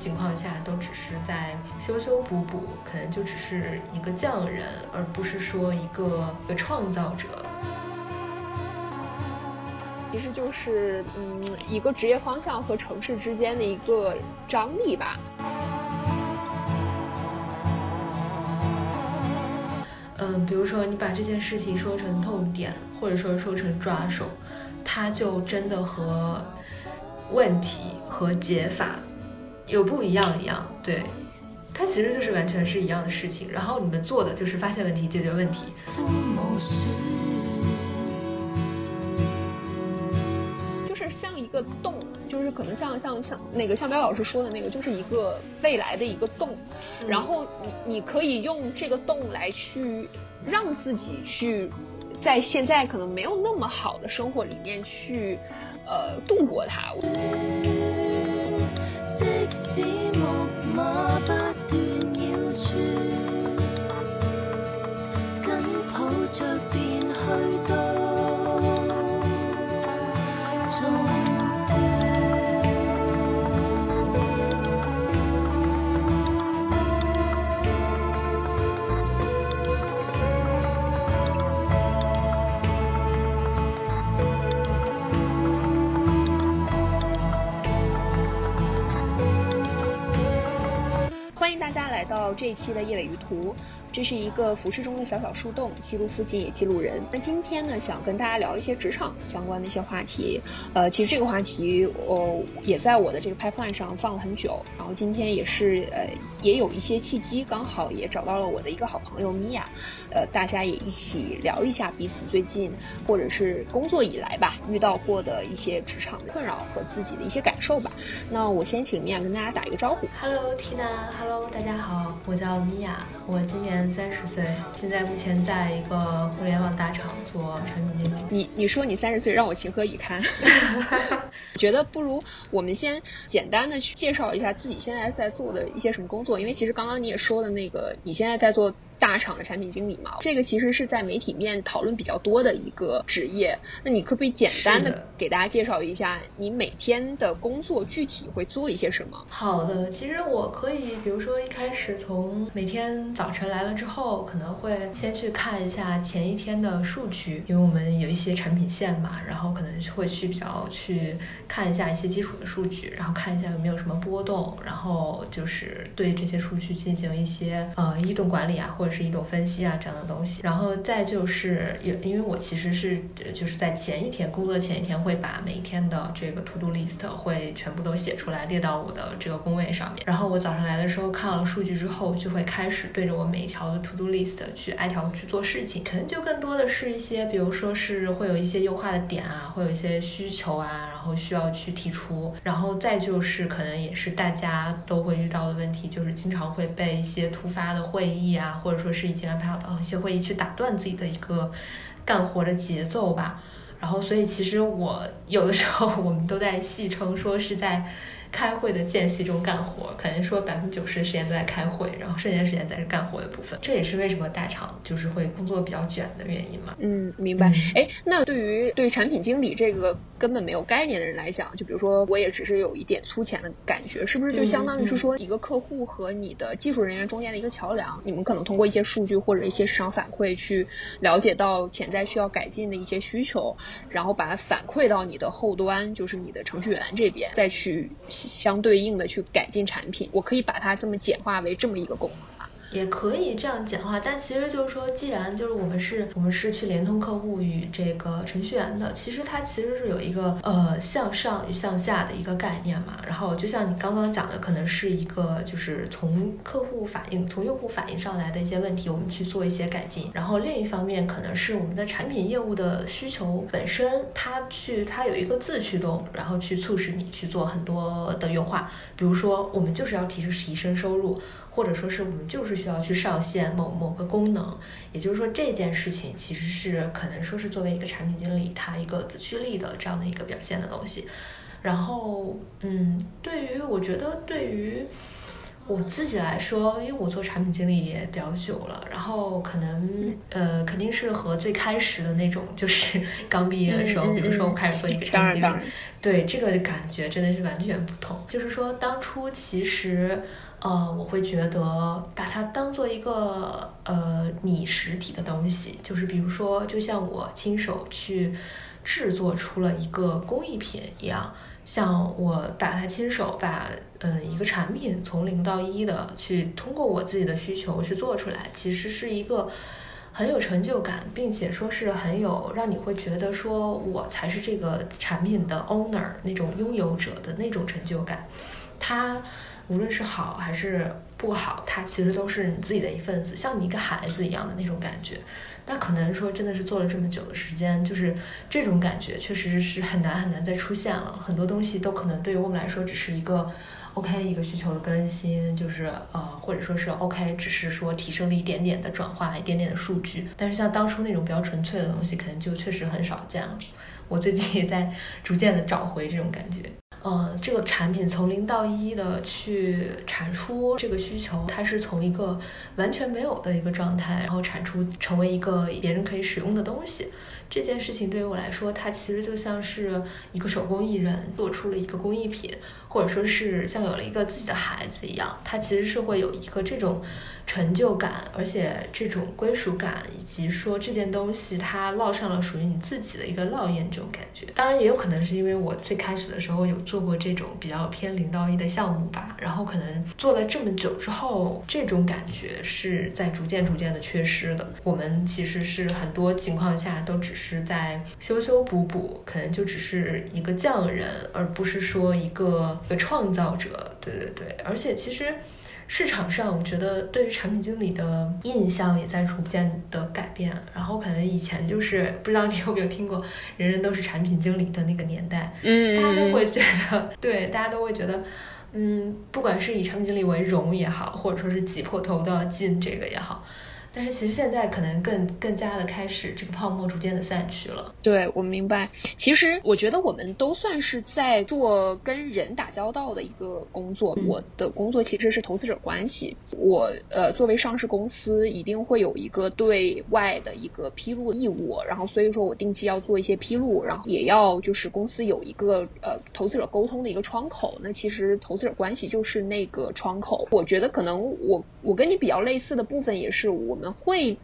情况下都只是在修修补补，可能就只是一个匠人，而不是说一个一个创造者。其实就是嗯，一个职业方向和城市之间的一个张力吧。嗯，比如说你把这件事情说成痛点，或者说说成抓手，它就真的和问题和解法有不一样一样。对，它其实就是完全是一样的事情。然后你们做的就是发现问题，解决问题。就是像一个洞，就是可能像像像那个向彪老师说的那个，就是一个未来的一个洞，然后你你可以用这个洞来去让自己去在现在可能没有那么好的生活里面去呃度过它。即使木马不断绕转，紧抱着。来。到这一期的叶尾鱼图，这是一个服饰中的小小树洞，记录附近也记录人。那今天呢，想跟大家聊一些职场相关的一些话题。呃，其实这个话题，我也在我的这个 pipeline 上放了很久。然后今天也是，呃，也有一些契机，刚好也找到了我的一个好朋友米娅，呃，大家也一起聊一下彼此最近或者是工作以来吧遇到过的一些职场困扰和自己的一些感受吧。那我先请米娅跟大家打一个招呼。Hello Tina，Hello 大家好。我叫米娅，我今年三十岁，现在目前在一个互联网大厂做产品经理。你你说你三十岁，让我情何以堪？觉得不如我们先简单的去介绍一下自己现在在做的一些什么工作，因为其实刚刚你也说的那个，你现在在做。大厂的产品经理嘛，这个其实是在媒体面讨论比较多的一个职业。那你可不可以简单的给大家介绍一下你每天的工作具体会做一些什么？好的，其实我可以，比如说一开始从每天早晨来了之后，可能会先去看一下前一天的数据，因为我们有一些产品线嘛，然后可能会去比较去看一下一些基础的数据，然后看一下有没有什么波动，然后就是对这些数据进行一些呃异动管理啊，或者。是一种分析啊，这样的东西。然后再就是，也因为我其实是就是在前一天工作前一天，会把每一天的这个 to do list 会全部都写出来，列到我的这个工位上面。然后我早上来的时候看了数据之后，就会开始对着我每一条的 to do list 去挨条去做事情。可能就更多的是一些，比如说是会有一些优化的点啊，会有一些需求啊，然后需要去提出。然后再就是可能也是大家都会遇到的问题，就是经常会被一些突发的会议啊，或者。说是已经安排好的一些会议去打断自己的一个干活的节奏吧，然后所以其实我有的时候我们都在戏称说是在。开会的间隙中干活，可能说百分之九十的时间都在开会，然后剩下的时间才是干活的部分。这也是为什么大厂就是会工作比较卷的原因嘛。嗯，明白。哎，那对于对产品经理这个根本没有概念的人来讲，就比如说我也只是有一点粗浅的感觉，是不是就相当于是说一个客户和你的技术人员中间的一个桥梁？你们可能通过一些数据或者一些市场反馈去了解到潜在需要改进的一些需求，然后把它反馈到你的后端，就是你的程序员这边，再去。相对应的去改进产品，我可以把它这么简化为这么一个功能。也可以这样简化，但其实就是说，既然就是我们是，我们是去联通客户与这个程序员的，其实它其实是有一个呃向上与向下的一个概念嘛。然后就像你刚刚讲的，可能是一个就是从客户反映、从用户反映上来的一些问题，我们去做一些改进。然后另一方面，可能是我们的产品业务的需求本身，它去它有一个自驱动，然后去促使你去做很多的优化。比如说，我们就是要提提升收入。或者说是我们就是需要去上线某某个功能，也就是说这件事情其实是可能说是作为一个产品经理他一个自驱力的这样的一个表现的东西。然后，嗯，对于我觉得对于我自己来说，因为我做产品经理也比较久了，然后可能呃，肯定是和最开始的那种，就是 刚毕业的时候，比如说我开始做一个产品经理，对这个感觉真的是完全不同。就是说，当初其实呃，我会觉得把它当做一个呃拟实体的东西，就是比如说，就像我亲手去制作出了一个工艺品一样。像我把它亲手把嗯一个产品从零到一的去通过我自己的需求去做出来，其实是一个很有成就感，并且说是很有让你会觉得说我才是这个产品的 owner 那种拥有者的那种成就感。它无论是好还是不好，它其实都是你自己的一份子，像你一个孩子一样的那种感觉。那可能说真的是做了这么久的时间，就是这种感觉确实是很难很难再出现了。很多东西都可能对于我们来说只是一个 OK 一个需求的更新，就是呃或者说是 OK，只是说提升了一点点的转化，一点点的数据。但是像当初那种比较纯粹的东西，可能就确实很少见了。我最近也在逐渐的找回这种感觉。呃，这个产品从零到一的去产出这个需求，它是从一个完全没有的一个状态，然后产出成为一个别人可以使用的东西。这件事情对于我来说，它其实就像是一个手工艺人做出了一个工艺品，或者说是像有了一个自己的孩子一样，它其实是会有一个这种成就感，而且这种归属感，以及说这件东西它烙上了属于你自己的一个烙印，这种感觉。当然也有可能是因为我最开始的时候有做过这种比较偏零到一的项目吧，然后可能做了这么久之后，这种感觉是在逐渐逐渐的缺失的。我们其实是很多情况下都只是。是在修修补补，可能就只是一个匠人，而不是说一个创造者。对对对，而且其实市场上，我觉得对于产品经理的印象也在逐渐的改变。然后可能以前就是不知道你 有没有听过“人人都是产品经理”的那个年代，嗯，大家都会觉得，对，大家都会觉得，嗯，不管是以产品经理为荣也好，或者说是挤破头都要进这个也好。但是其实现在可能更更加的开始，这个泡沫逐渐的散去了。对我明白，其实我觉得我们都算是在做跟人打交道的一个工作。我的工作其实是投资者关系。我呃作为上市公司，一定会有一个对外的一个披露义务，然后所以说我定期要做一些披露，然后也要就是公司有一个呃投资者沟通的一个窗口。那其实投资者关系就是那个窗口。我觉得可能我我跟你比较类似的部分也是我。我们会。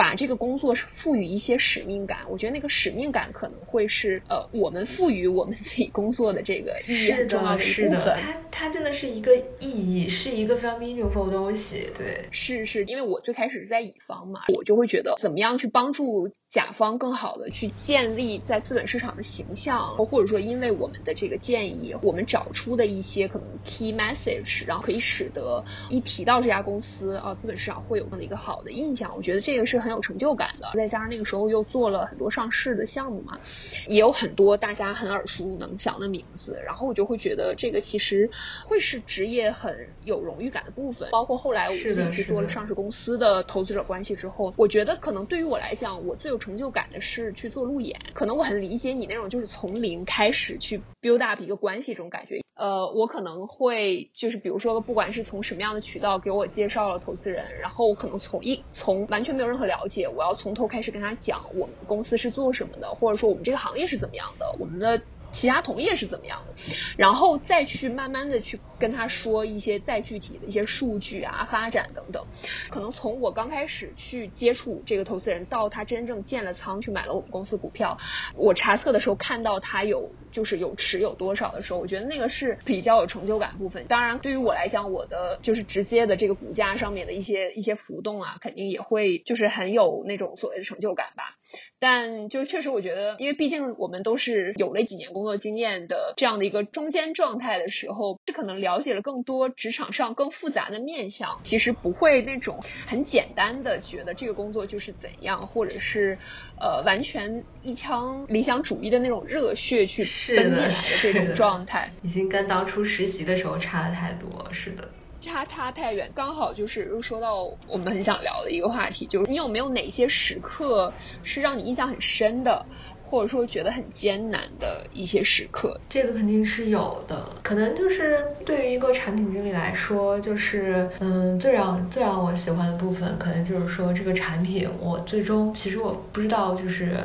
把这个工作是赋予一些使命感，我觉得那个使命感可能会是呃，我们赋予我们自己工作的这个意义很重要的一部分。它它真的是一个意义，是一个非常 meaningful 的东西。对，是是，因为我最开始是在乙方嘛，我就会觉得怎么样去帮助甲方更好的去建立在资本市场的形象，或者说因为我们的这个建议，我们找出的一些可能 key message，然后可以使得一提到这家公司啊，资本市场会有这样的一个好的印象。我觉得这个是很。很有成就感的，再加上那个时候又做了很多上市的项目嘛，也有很多大家很耳熟能详的名字，然后我就会觉得这个其实会是职业很有荣誉感的部分。包括后来我自己去做了上市公司的投资者关系之后，我觉得可能对于我来讲，我最有成就感的是去做路演。可能我很理解你那种就是从零开始去 build up 一个关系这种感觉。呃，我可能会就是比如说，不管是从什么样的渠道给我介绍了投资人，然后我可能从一从完全没有任何了解，我要从头开始跟他讲我们公司是做什么的，或者说我们这个行业是怎么样的，我们的。其他同业是怎么样的，然后再去慢慢的去跟他说一些再具体的一些数据啊、发展等等。可能从我刚开始去接触这个投资人，到他真正建了仓去买了我们公司股票，我查册的时候看到他有就是有持有多少的时候，我觉得那个是比较有成就感部分。当然，对于我来讲，我的就是直接的这个股价上面的一些一些浮动啊，肯定也会就是很有那种所谓的成就感吧。但就确实我觉得，因为毕竟我们都是有了几年工。作经验的这样的一个中间状态的时候，是可能聊了解了更多职场上更复杂的面相，其实不会那种很简单的觉得这个工作就是怎样，或者是呃完全一腔理想主义的那种热血去奔进来的这种状态，已经跟当初实习的时候差了太多。是的。差差太远，刚好就是又说到我们很想聊的一个话题，就是你有没有哪些时刻是让你印象很深的？或者说觉得很艰难的一些时刻？这个肯定是有的，可能就是对于一个产品经理来说，就是嗯，最让最让我喜欢的部分，可能就是说这个产品，我最终其实我不知道，就是。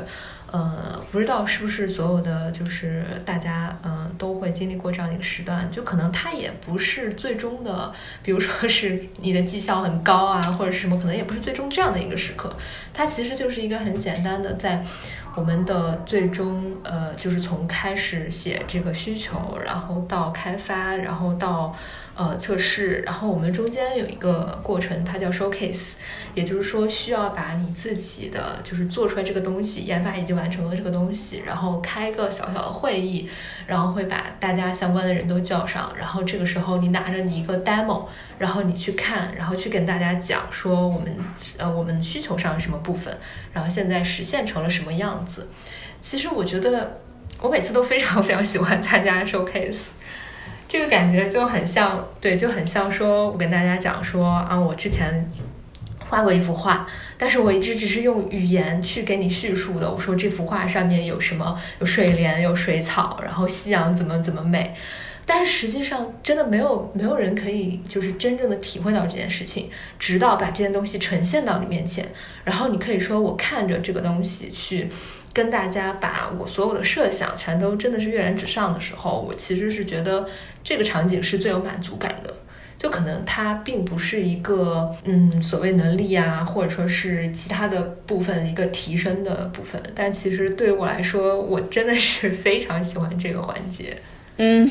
呃，不知道是不是所有的就是大家嗯都会经历过这样一个时段，就可能它也不是最终的，比如说是你的绩效很高啊，或者是什么，可能也不是最终这样的一个时刻，它其实就是一个很简单的在。我们的最终，呃，就是从开始写这个需求，然后到开发，然后到呃测试，然后我们中间有一个过程，它叫 showcase，也就是说需要把你自己的就是做出来这个东西，研发已经完成了这个东西，然后开个小小的会议，然后会把大家相关的人都叫上，然后这个时候你拿着你一个 demo，然后你去看，然后去跟大家讲说我们呃我们需求上是什么部分，然后现在实现成了什么样。子，其实我觉得我每次都非常 非常喜欢参加 showcase，这个感觉就很像，对，就很像说，我跟大家讲说啊，我之前画过一幅画，但是我一直只是用语言去给你叙述的。我说这幅画上面有什么，有水莲，有水草，然后夕阳怎么怎么美，但是实际上真的没有没有人可以就是真正的体会到这件事情，直到把这件东西呈现到你面前，然后你可以说我看着这个东西去。跟大家把我所有的设想全都真的是跃然纸上的时候，我其实是觉得这个场景是最有满足感的。就可能它并不是一个嗯所谓能力啊，或者说是其他的部分一个提升的部分，但其实对于我来说，我真的是非常喜欢这个环节。嗯。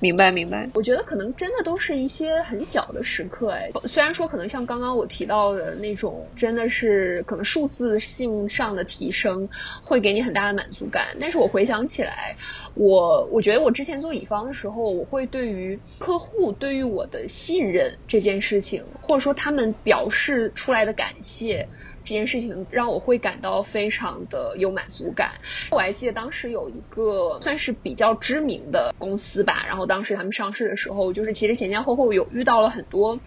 明白明白，我觉得可能真的都是一些很小的时刻哎，虽然说可能像刚刚我提到的那种，真的是可能数字性上的提升会给你很大的满足感，但是我回想起来，我我觉得我之前做乙方的时候，我会对于客户对于我的信任这件事情，或者说他们表示出来的感谢。这件事情让我会感到非常的有满足感。我还记得当时有一个算是比较知名的公司吧，然后当时他们上市的时候，就是其实前前后后有遇到了很多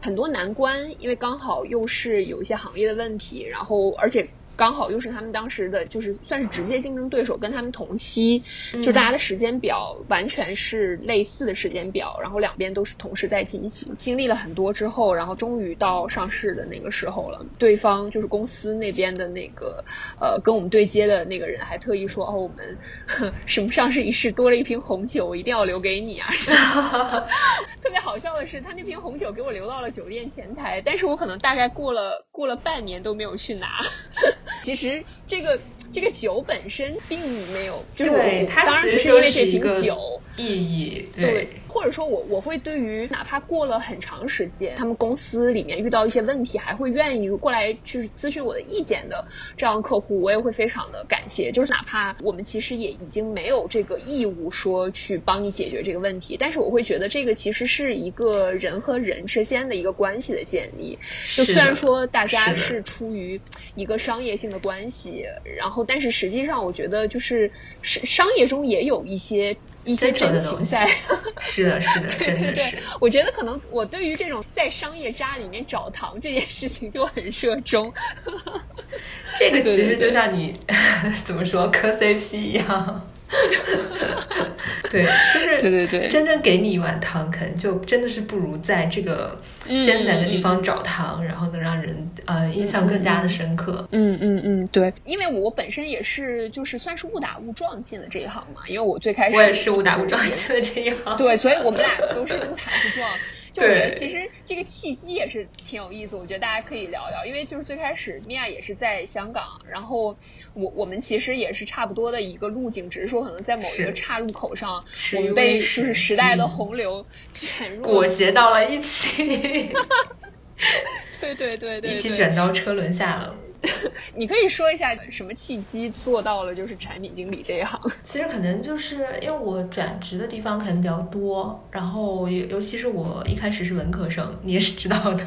很多难关，因为刚好又是有一些行业的问题，然后而且。刚好又是他们当时的，就是算是直接竞争对手，跟他们同期，就大家的时间表完全是类似的时间表，然后两边都是同时在进行。经历了很多之后，然后终于到上市的那个时候了。对方就是公司那边的那个呃跟我们对接的那个人，还特意说哦，我们什么上市仪式多了一瓶红酒，我一定要留给你啊！特别好笑的是，他那瓶红酒给我留到了酒店前台，但是我可能大概过了过了半年都没有去拿。其实这个这个酒本身并没有，就是我当然是因为这瓶酒意义对。或者说，我我会对于哪怕过了很长时间，他们公司里面遇到一些问题，还会愿意过来就是咨询我的意见的这样的客户，我也会非常的感谢。就是哪怕我们其实也已经没有这个义务说去帮你解决这个问题，但是我会觉得这个其实是一个人和人之间的一个关系的建立。就虽然说大家是出于一个商业性的关系，然后但是实际上我觉得就是商商业中也有一些。一些真情在，是的，是的，真的是。我觉得可能我对于这种在商业渣里面找糖这件事情就很热衷。这个其实就像你 怎么说磕 CP 一样。对，就是对对对，真正给你一碗汤，可能就真的是不如在这个艰难的地方找糖，然后能让人呃印象更加的深刻。嗯嗯嗯，对，因为我本身也是就是算是误打误撞进了这一行嘛，因为我最开始我也是误打误撞进了这一行，对，所以我们俩都是误打误撞。就我觉得其实这个契机也是挺有意思，我觉得大家可以聊聊，因为就是最开始米娅也是在香港，然后我我们其实也是差不多的一个路径，只是说可能在某一个岔路口上，我们被就是时代的洪流卷入裹挟到了一起，对对对对，一起卷到车轮下了。你可以说一下什么契机做到了就是产品经理这一行？其实可能就是因为我转职的地方可能比较多，然后尤尤其是我一开始是文科生，你也是知道的，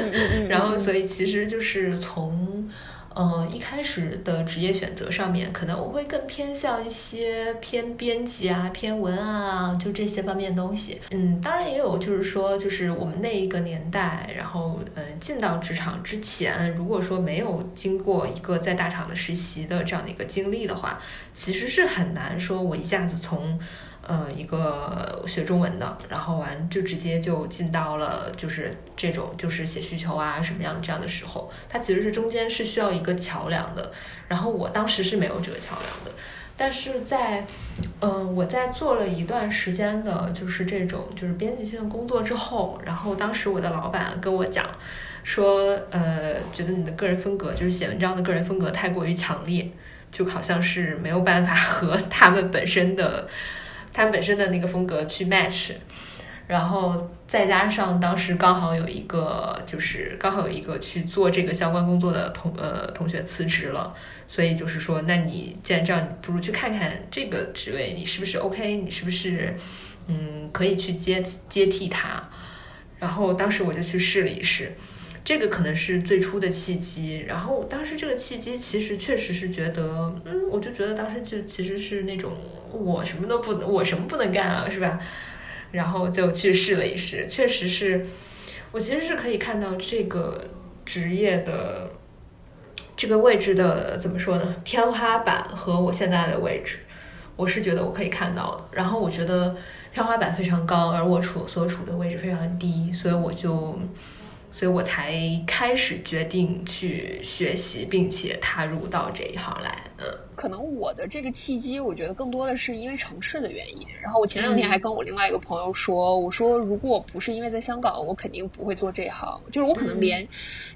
嗯嗯嗯，然后所以其实就是从呃，一开始的职业选择上面，可能我会更偏向一些偏编辑啊、偏文案啊，就这些方面的东西。嗯，当然也有，就是说，就是我们那一个年代，然后嗯，进到职场之前，如果说没有经过一个在大厂的实习的这样的一个经历的话，其实是很难说我一下子从。呃，一个学中文的，然后完就直接就进到了就是这种就是写需求啊什么样的这样的时候，它其实是中间是需要一个桥梁的。然后我当时是没有这个桥梁的，但是在嗯我在做了一段时间的就是这种就是编辑性的工作之后，然后当时我的老板跟我讲说，呃，觉得你的个人风格就是写文章的个人风格太过于强烈，就好像是没有办法和 他们本身的。他本身的那个风格去 match，然后再加上当时刚好有一个，就是刚好有一个去做这个相关工作的同呃同学辞职了，所以就是说，那你既然这样，不如去看看这个职位你是不是 OK，你是不是嗯可以去接接替他？然后当时我就去试了一试。这个可能是最初的契机，然后当时这个契机其实确实是觉得，嗯，我就觉得当时就其实是那种我什么都不能，我什么不能干啊，是吧？然后就去试了一试，确实是我其实是可以看到这个职业的这个位置的怎么说呢？天花板和我现在的位置，我是觉得我可以看到的。然后我觉得天花板非常高，而我处所处的位置非常低，所以我就。所以我才开始决定去学习，并且踏入到这一行来。嗯，可能我的这个契机，我觉得更多的是因为城市的原因。然后我前两天还跟我另外一个朋友说，我说如果不是因为在香港，我肯定不会做这行，就是我可能连。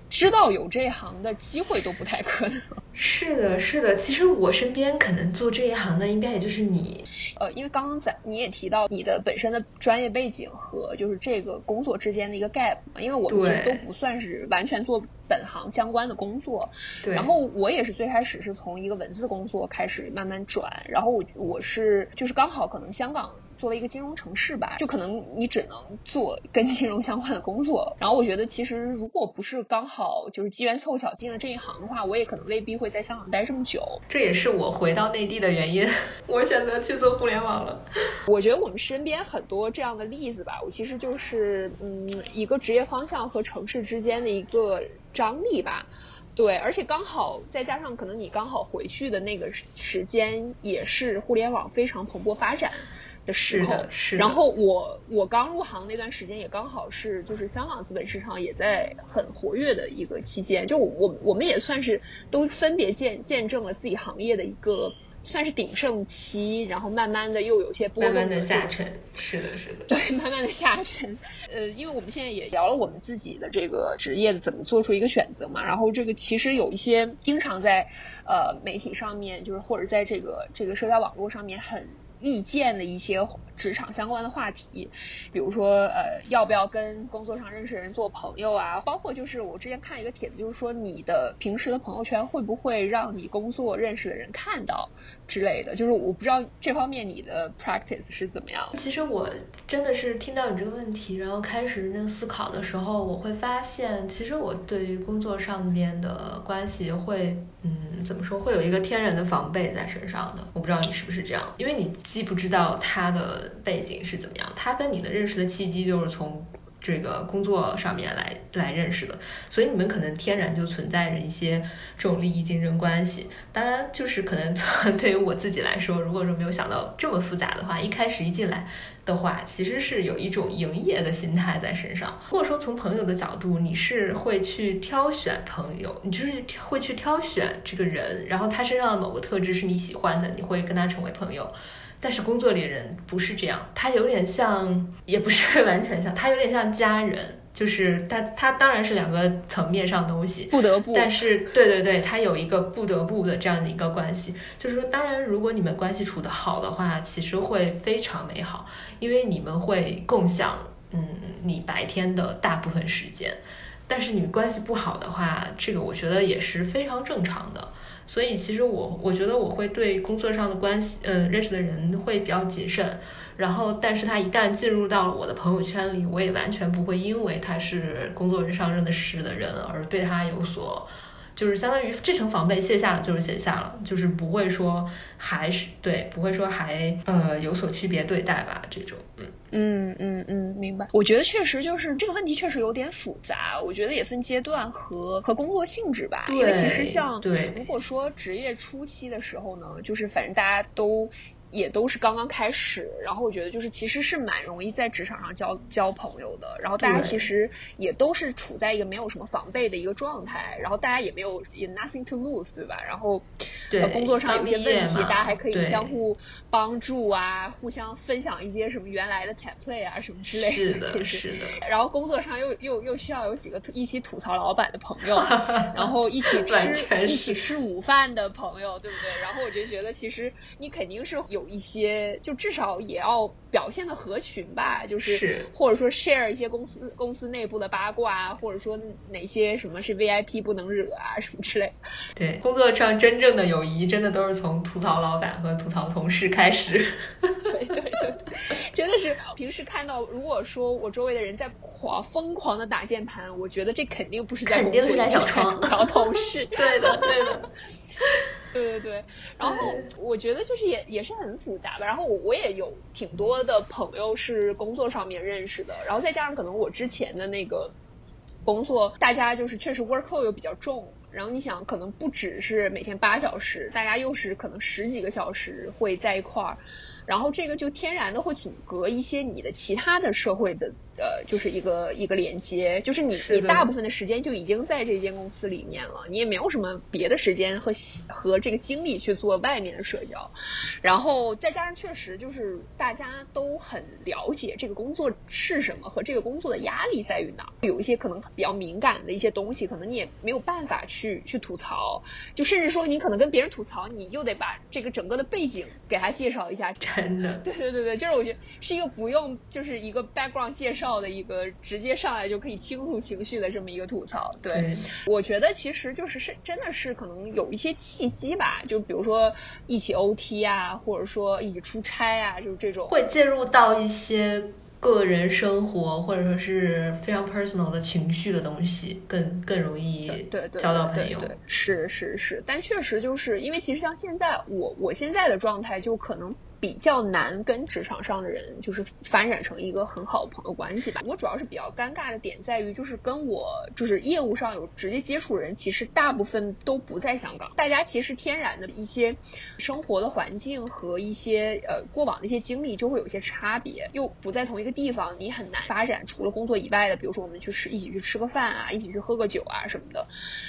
知道有这一行的机会都不太可能。是的，是的。其实我身边可能做这一行的，应该也就是你。呃，因为刚刚在你也提到你的本身的专业背景和就是这个工作之间的一个 gap 嘛，因为我们其实都不算是完全做本行相关的工作。对。然后我也是最开始是从一个文字工作开始慢慢转，然后我我是就是刚好可能香港。作为一个金融城市吧，就可能你只能做跟金融相关的工作。然后我觉得，其实如果不是刚好就是机缘凑巧进了这一行的话，我也可能未必会在香港待这么久。这也是我回到内地的原因，我选择去做互联网了。我觉得我们身边很多这样的例子吧，我其实就是嗯，一个职业方向和城市之间的一个张力吧。对，而且刚好再加上可能你刚好回去的那个时间，也是互联网非常蓬勃发展。的时候，然后我我刚入行那段时间也刚好是就是香港资本市场也在很活跃的一个期间，就我我们也算是都分别见见证了自己行业的一个算是鼎盛期，然后慢慢的又有些波动的下沉，是的，是的，对，慢慢的下沉。呃，因为我们现在也聊了我们自己的这个职业的怎么做出一个选择嘛，然后这个其实有一些经常在呃媒体上面，就是或者在这个这个社交网络上面很。意见的一些职场相关的话题，比如说呃，要不要跟工作上认识的人做朋友啊？包括就是我之前看一个帖子，就是说你的平时的朋友圈会不会让你工作认识的人看到？之类的，就是我不知道这方面你的 practice 是怎么样。其实我真的是听到你这个问题，然后开始认真思考的时候，我会发现，其实我对于工作上边的关系会，嗯，怎么说，会有一个天然的防备在身上的。我不知道你是不是这样，因为你既不知道他的背景是怎么样，他跟你的认识的契机就是从。这个工作上面来来认识的，所以你们可能天然就存在着一些这种利益竞争关系。当然，就是可能 对于我自己来说，如果说没有想到这么复杂的话，一开始一进来的话，其实是有一种营业的心态在身上。或者说从朋友的角度，你是会去挑选朋友，你就是会去挑选这个人，然后他身上的某个特质是你喜欢的，你会跟他成为朋友。但是工作里人不是这样，他有点像，也不是完全像，他有点像家人，就是他他当然是两个层面上东西，不得不，但是对对对，他有一个不得不的这样的一个关系，就是说，当然如果你们关系处得好的话，其实会非常美好，因为你们会共享，嗯，你白天的大部分时间，但是你们关系不好的话，这个我觉得也是非常正常的。所以其实我我觉得我会对工作上的关系，嗯，认识的人会比较谨慎。然后，但是他一旦进入到了我的朋友圈里，我也完全不会因为他是工作上认识的人而对他有所就是相当于这层防备卸下了就是卸下了，就是不会说还是对，不会说还呃有所区别对待吧，这种，嗯嗯嗯嗯，明白。我觉得确实就是这个问题确实有点复杂，我觉得也分阶段和和工作性质吧，因为其实像对，如果说职业初期的时候呢，就是反正大家都。也都是刚刚开始，然后我觉得就是其实是蛮容易在职场上交交朋友的，然后大家其实也都是处在一个没有什么防备的一个状态，然后大家也没有也 nothing to lose，对吧？然后工作上有些问题，大家还可以相互帮助啊，互相分享一些什么原来的 template 啊什么之类的，是的，是的。然后工作上又又又需要有几个一起吐槽老板的朋友，然后一起吃一起吃午饭的朋友，对不对？然后我就觉得其实你肯定是。有一些，就至少也要表现的合群吧，就是或者说 share 一些公司公司内部的八卦，或者说哪些什么是 VIP 不能惹啊，什么之类。对，工作上真正的友谊，真的都是从吐槽老板和吐槽同事开始。对对对，真的是平时看到，如果说我周围的人在狂疯狂的打键盘，我觉得这肯定不是在肯定是在小窗吐槽同事。对的，对的。对对对，然后我觉得就是也也是很复杂吧。然后我我也有挺多的朋友是工作上面认识的，然后再加上可能我之前的那个工作，大家就是确实 workload 又比较重。然后你想，可能不只是每天八小时，大家又是可能十几个小时会在一块儿。然后这个就天然的会阻隔一些你的其他的社会的呃，就是一个一个连接，就是你你大部分的时间就已经在这间公司里面了，你也没有什么别的时间和和这个精力去做外面的社交。然后再加上确实就是大家都很了解这个工作是什么和这个工作的压力在于哪，有一些可能比较敏感的一些东西，可能你也没有办法去去吐槽，就甚至说你可能跟别人吐槽，你又得把这个整个的背景给他介绍一下。真的，对对对对，就是我觉得是一个不用就是一个 background 介绍的一个直接上来就可以倾诉情绪的这么一个吐槽。对，我觉得其实就是是真的是可能有一些契机吧，就比如说一起 OT 啊，或者说一起出差啊，就是这种会介入到一些个人生活或者说是非常 personal 的情绪的东西，更更容易对交到朋友。对是是是，但确实就是因为其实像现在我我现在的状态就可能。比较难跟职场上的人就是发展成一个很好的朋友关系吧。我主要是比较尴尬的点在于，就是跟我就是业务上有直接接触人，其实大部分都不在香港。大家其实天然的一些生活的环境和一些呃过往的一些经历就会有一些差别，又不在同一个地方，你很难发展除了工作以外的，比如说我们去吃一起去吃个饭啊，一起去喝个酒啊什么的。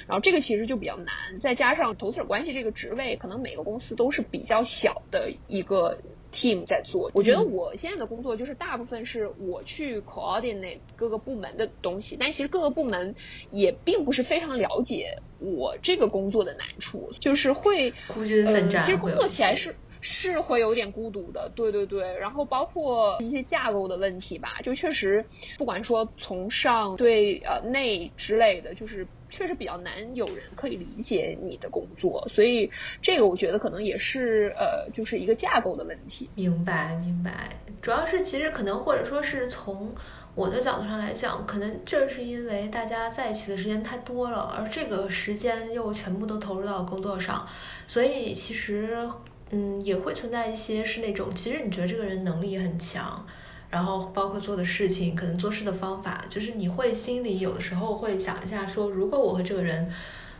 然后这个其实就比较难，再加上投资者关系这个职位，可能每个公司都是比较小的一个。Team 在做，我觉得我现在的工作就是大部分是我去 coordinate 各个部门的东西，但其实各个部门也并不是非常了解我这个工作的难处，就是会孤军奋战，其实工作起来是是会有点孤独的，对对对，然后包括一些架构的问题吧，就确实不管说从上对呃内之类的，就是。确实比较难有人可以理解你的工作，所以这个我觉得可能也是呃，就是一个架构的问题。明白，明白。主要是其实可能或者说是从我的角度上来讲，可能正是因为大家在一起的时间太多了，而这个时间又全部都投入到工作上，所以其实嗯也会存在一些是那种其实你觉得这个人能力很强。然后包括做的事情，可能做事的方法，就是你会心里有的时候会想一下，说如果我和这个人，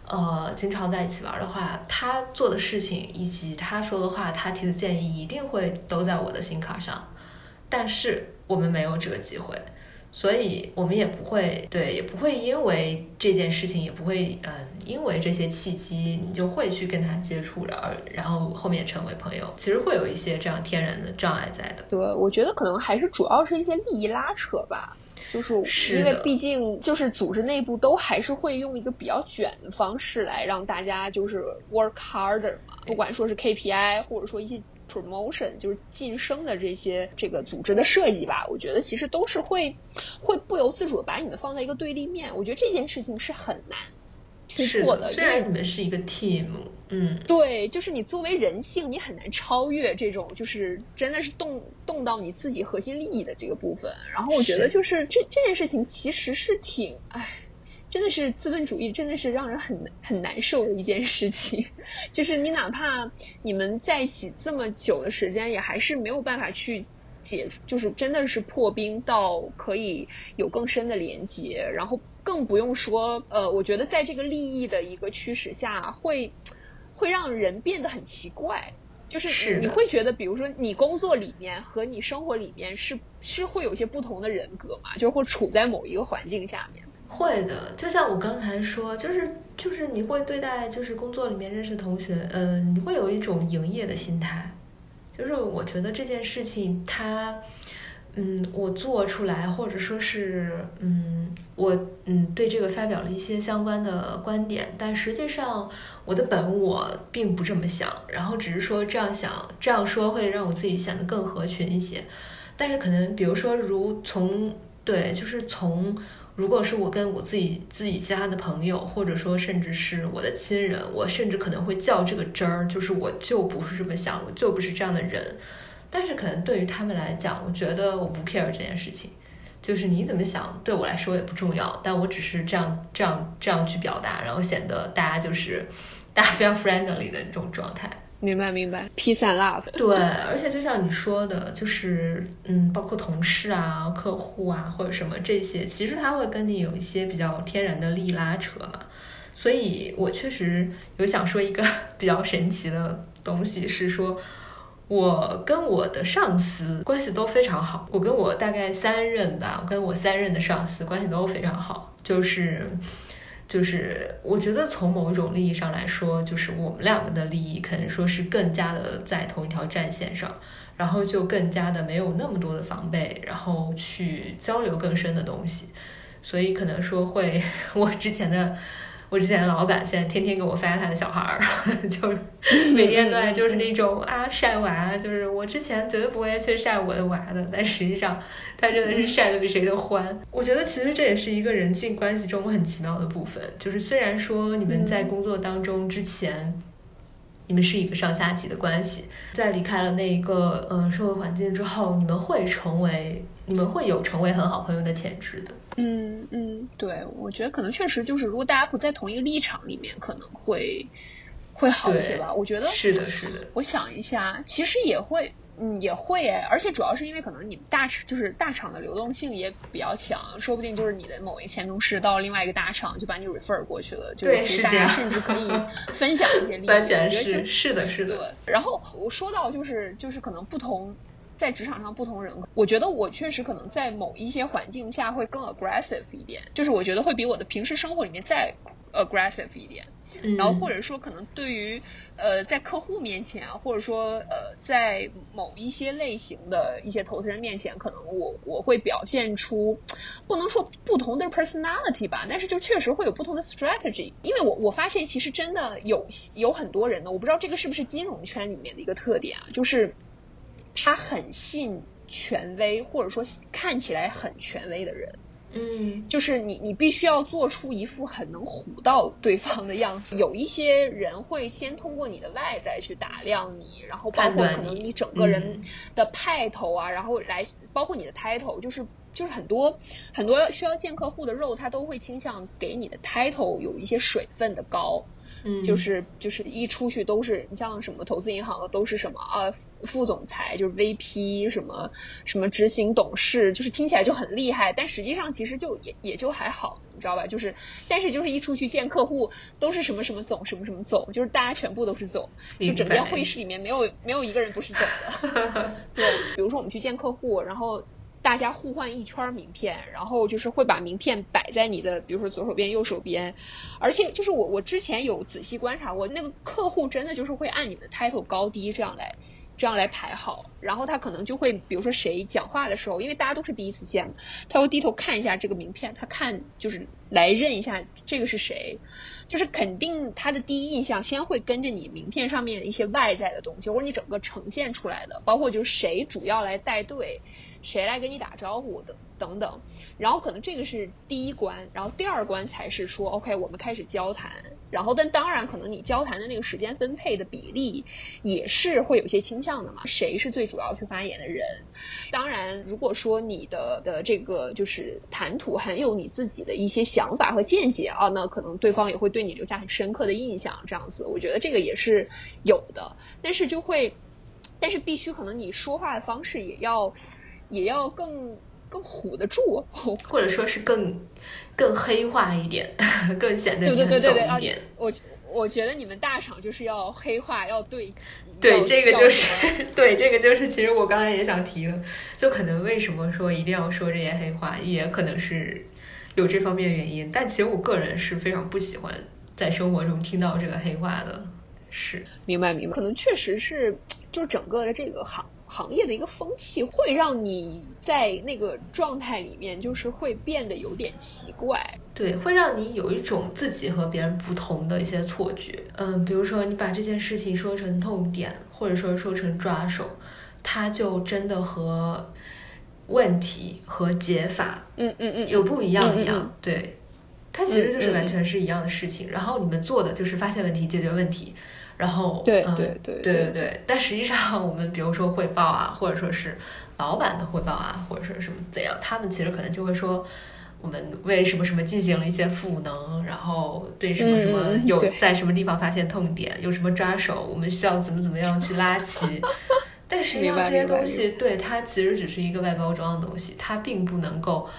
呃，经常在一起玩的话，他做的事情以及他说的话，他提的建议，一定会都在我的心卡上。但是我们没有这个机会。所以我们也不会对，也不会因为这件事情，也不会嗯，因为这些契机，你就会去跟他接触了，而然后后面成为朋友。其实会有一些这样天然的障碍在的。对，我觉得可能还是主要是一些利益拉扯吧，就是因为毕竟就是组织内部都还是会用一个比较卷的方式来让大家就是 work harder 嘛，不管说是 KPI 或者说一些。Promotion 就是晋升的这些这个组织的设计吧，我觉得其实都是会会不由自主的把你们放在一个对立面。我觉得这件事情是很难突破的。虽然你们是一个 team，嗯，对，就是你作为人性，你很难超越这种就是真的是动动到你自己核心利益的这个部分。然后我觉得就是这这件事情其实是挺唉。真的是资本主义，真的是让人很很难受的一件事情。就是你哪怕你们在一起这么久的时间，也还是没有办法去解，就是真的是破冰到可以有更深的连接。然后更不用说，呃，我觉得在这个利益的一个驱使下，会会让人变得很奇怪。就是你会觉得，比如说你工作里面和你生活里面是是会有一些不同的人格嘛？就是会处在某一个环境下面。会的，就像我刚才说，就是就是你会对待就是工作里面认识同学，呃，你会有一种营业的心态。就是我觉得这件事情，它，嗯，我做出来，或者说是，嗯，我嗯对这个发表了一些相关的观点，但实际上我的本我并不这么想，然后只是说这样想，这样说会让我自己显得更合群一些。但是可能比如说，如从对，就是从。如果是我跟我自己自己家的朋友，或者说甚至是我的亲人，我甚至可能会较这个真儿，就是我就不是这么想，我就不是这样的人。但是可能对于他们来讲，我觉得我不 care 这件事情，就是你怎么想对我来说也不重要，但我只是这样这样这样去表达，然后显得大家就是大家非常 friendly 的这种状态。明白明白，peace and love。对，而且就像你说的，就是嗯，包括同事啊、客户啊或者什么这些，其实他会跟你有一些比较天然的利益拉扯嘛。所以我确实有想说一个 比较神奇的东西，是说我跟我的上司关系都非常好。我跟我大概三任吧，我跟我三任的上司关系都非常好，就是。就是我觉得从某一种利益上来说，就是我们两个的利益可能说是更加的在同一条战线上，然后就更加的没有那么多的防备，然后去交流更深的东西，所以可能说会 我之前的。我之前的老板现在天天给我发他的小孩儿，就是每天都在就是那种啊晒娃，就是我之前绝对不会去晒我的娃的，但实际上他真的是晒的比谁都欢。我觉得其实这也是一个人际关系中很奇妙的部分，就是虽然说你们在工作当中之前，你们是一个上下级的关系，在离开了那一个呃社会环境之后，你们会成为。你们会有成为很好朋友的潜质的。嗯嗯，对，我觉得可能确实就是，如果大家不在同一个立场里面，可能会会好一些吧。我觉得是的，是的。我想一下，其实也会，嗯，也会哎。而且主要是因为可能你们大厂就是大厂的流动性也比较强，说不定就是你的某一前同事到另外一个大厂就把你 refer 过去了。就，是其实大家甚至可以 分享一些利益。完全是是的，是的。然后我说到就是就是可能不同。在职场上，不同人，我觉得我确实可能在某一些环境下会更 aggressive 一点，就是我觉得会比我的平时生活里面再 aggressive 一点。然后或者说，可能对于呃在客户面前啊，或者说呃在某一些类型的一些投资人面前，可能我我会表现出不能说不同的 personality 吧，但是就确实会有不同的 strategy。因为我我发现其实真的有有很多人呢，我不知道这个是不是金融圈里面的一个特点啊，就是。他很信权威，或者说看起来很权威的人，嗯，就是你，你必须要做出一副很能唬到对方的样子。有一些人会先通过你的外在去打量你，然后包括可能你整个人的派头啊，然后来包括你的 title，就是就是很多很多需要见客户的肉，他都会倾向给你的 title 有一些水分的高。就是就是一出去都是你像什么投资银行的都是什么啊副总裁就是 VP 什么什么执行董事就是听起来就很厉害，但实际上其实就也也就还好，你知道吧？就是但是就是一出去见客户都是什么什么总什么什么总，就是大家全部都是总，就整间会议室里面没有没有一个人不是总的。对，比如说我们去见客户，然后。大家互换一圈名片，然后就是会把名片摆在你的，比如说左手边、右手边，而且就是我我之前有仔细观察过，那个客户真的就是会按你们的 title 高低这样来这样来排好，然后他可能就会，比如说谁讲话的时候，因为大家都是第一次见嘛，他会低头看一下这个名片，他看就是来认一下这个是谁，就是肯定他的第一印象先会跟着你名片上面一些外在的东西，或者你整个呈现出来的，包括就是谁主要来带队。谁来跟你打招呼的等等。然后可能这个是第一关，然后第二关才是说，OK，我们开始交谈。然后，但当然，可能你交谈的那个时间分配的比例也是会有些倾向的嘛。谁是最主要去发言的人？当然，如果说你的的这个就是谈吐很有你自己的一些想法和见解啊，那可能对方也会对你留下很深刻的印象。这样子，我觉得这个也是有的。但是就会，但是必须可能你说话的方式也要也要更。更唬得住，或者说是更更黑化一点，更显得对对对对对一点。我我觉得你们大厂就是要黑化，要对齐。对，这个就是对这个就是，其实我刚才也想提了，就可能为什么说一定要说这些黑话，也可能是有这方面原因。但其实我个人是非常不喜欢在生活中听到这个黑话的。是，明白明白，可能确实是，就整个的这个行。行业的一个风气会让你在那个状态里面，就是会变得有点奇怪。对，会让你有一种自己和别人不同的一些错觉。嗯，比如说你把这件事情说成痛点，或者说说成抓手，它就真的和问题和解法，嗯嗯嗯，有不一样一样。对，它其实就是完全是一样的事情。然后你们做的就是发现问题，解决问题。然后，对对对对对对，但实际上，我们比如说汇报啊，或者说是老板的汇报啊，或者说什么怎样，他们其实可能就会说，我们为什么什么进行了一些赋能，然后对什么什么有在什么地方发现痛点，有什么抓手，我们需要怎么怎么样去拉齐。但实际上这些东西，对它其实只是一个外包装的东西，它并不能够。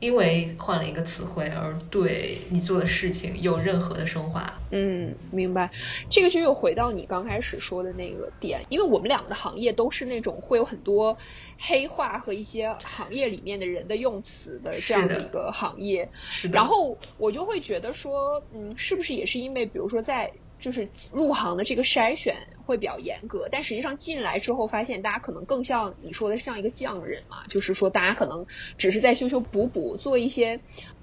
因为换了一个词汇而对你做的事情有任何的升华。嗯，明白。这个就又回到你刚开始说的那个点，因为我们两个的行业都是那种会有很多黑话和一些行业里面的人的用词的这样的一个行业。是的。然后我就会觉得说，嗯，是不是也是因为，比如说在。就是入行的这个筛选会比较严格，但实际上进来之后发现，大家可能更像你说的像一个匠人嘛，就是说大家可能只是在修修补补，做一些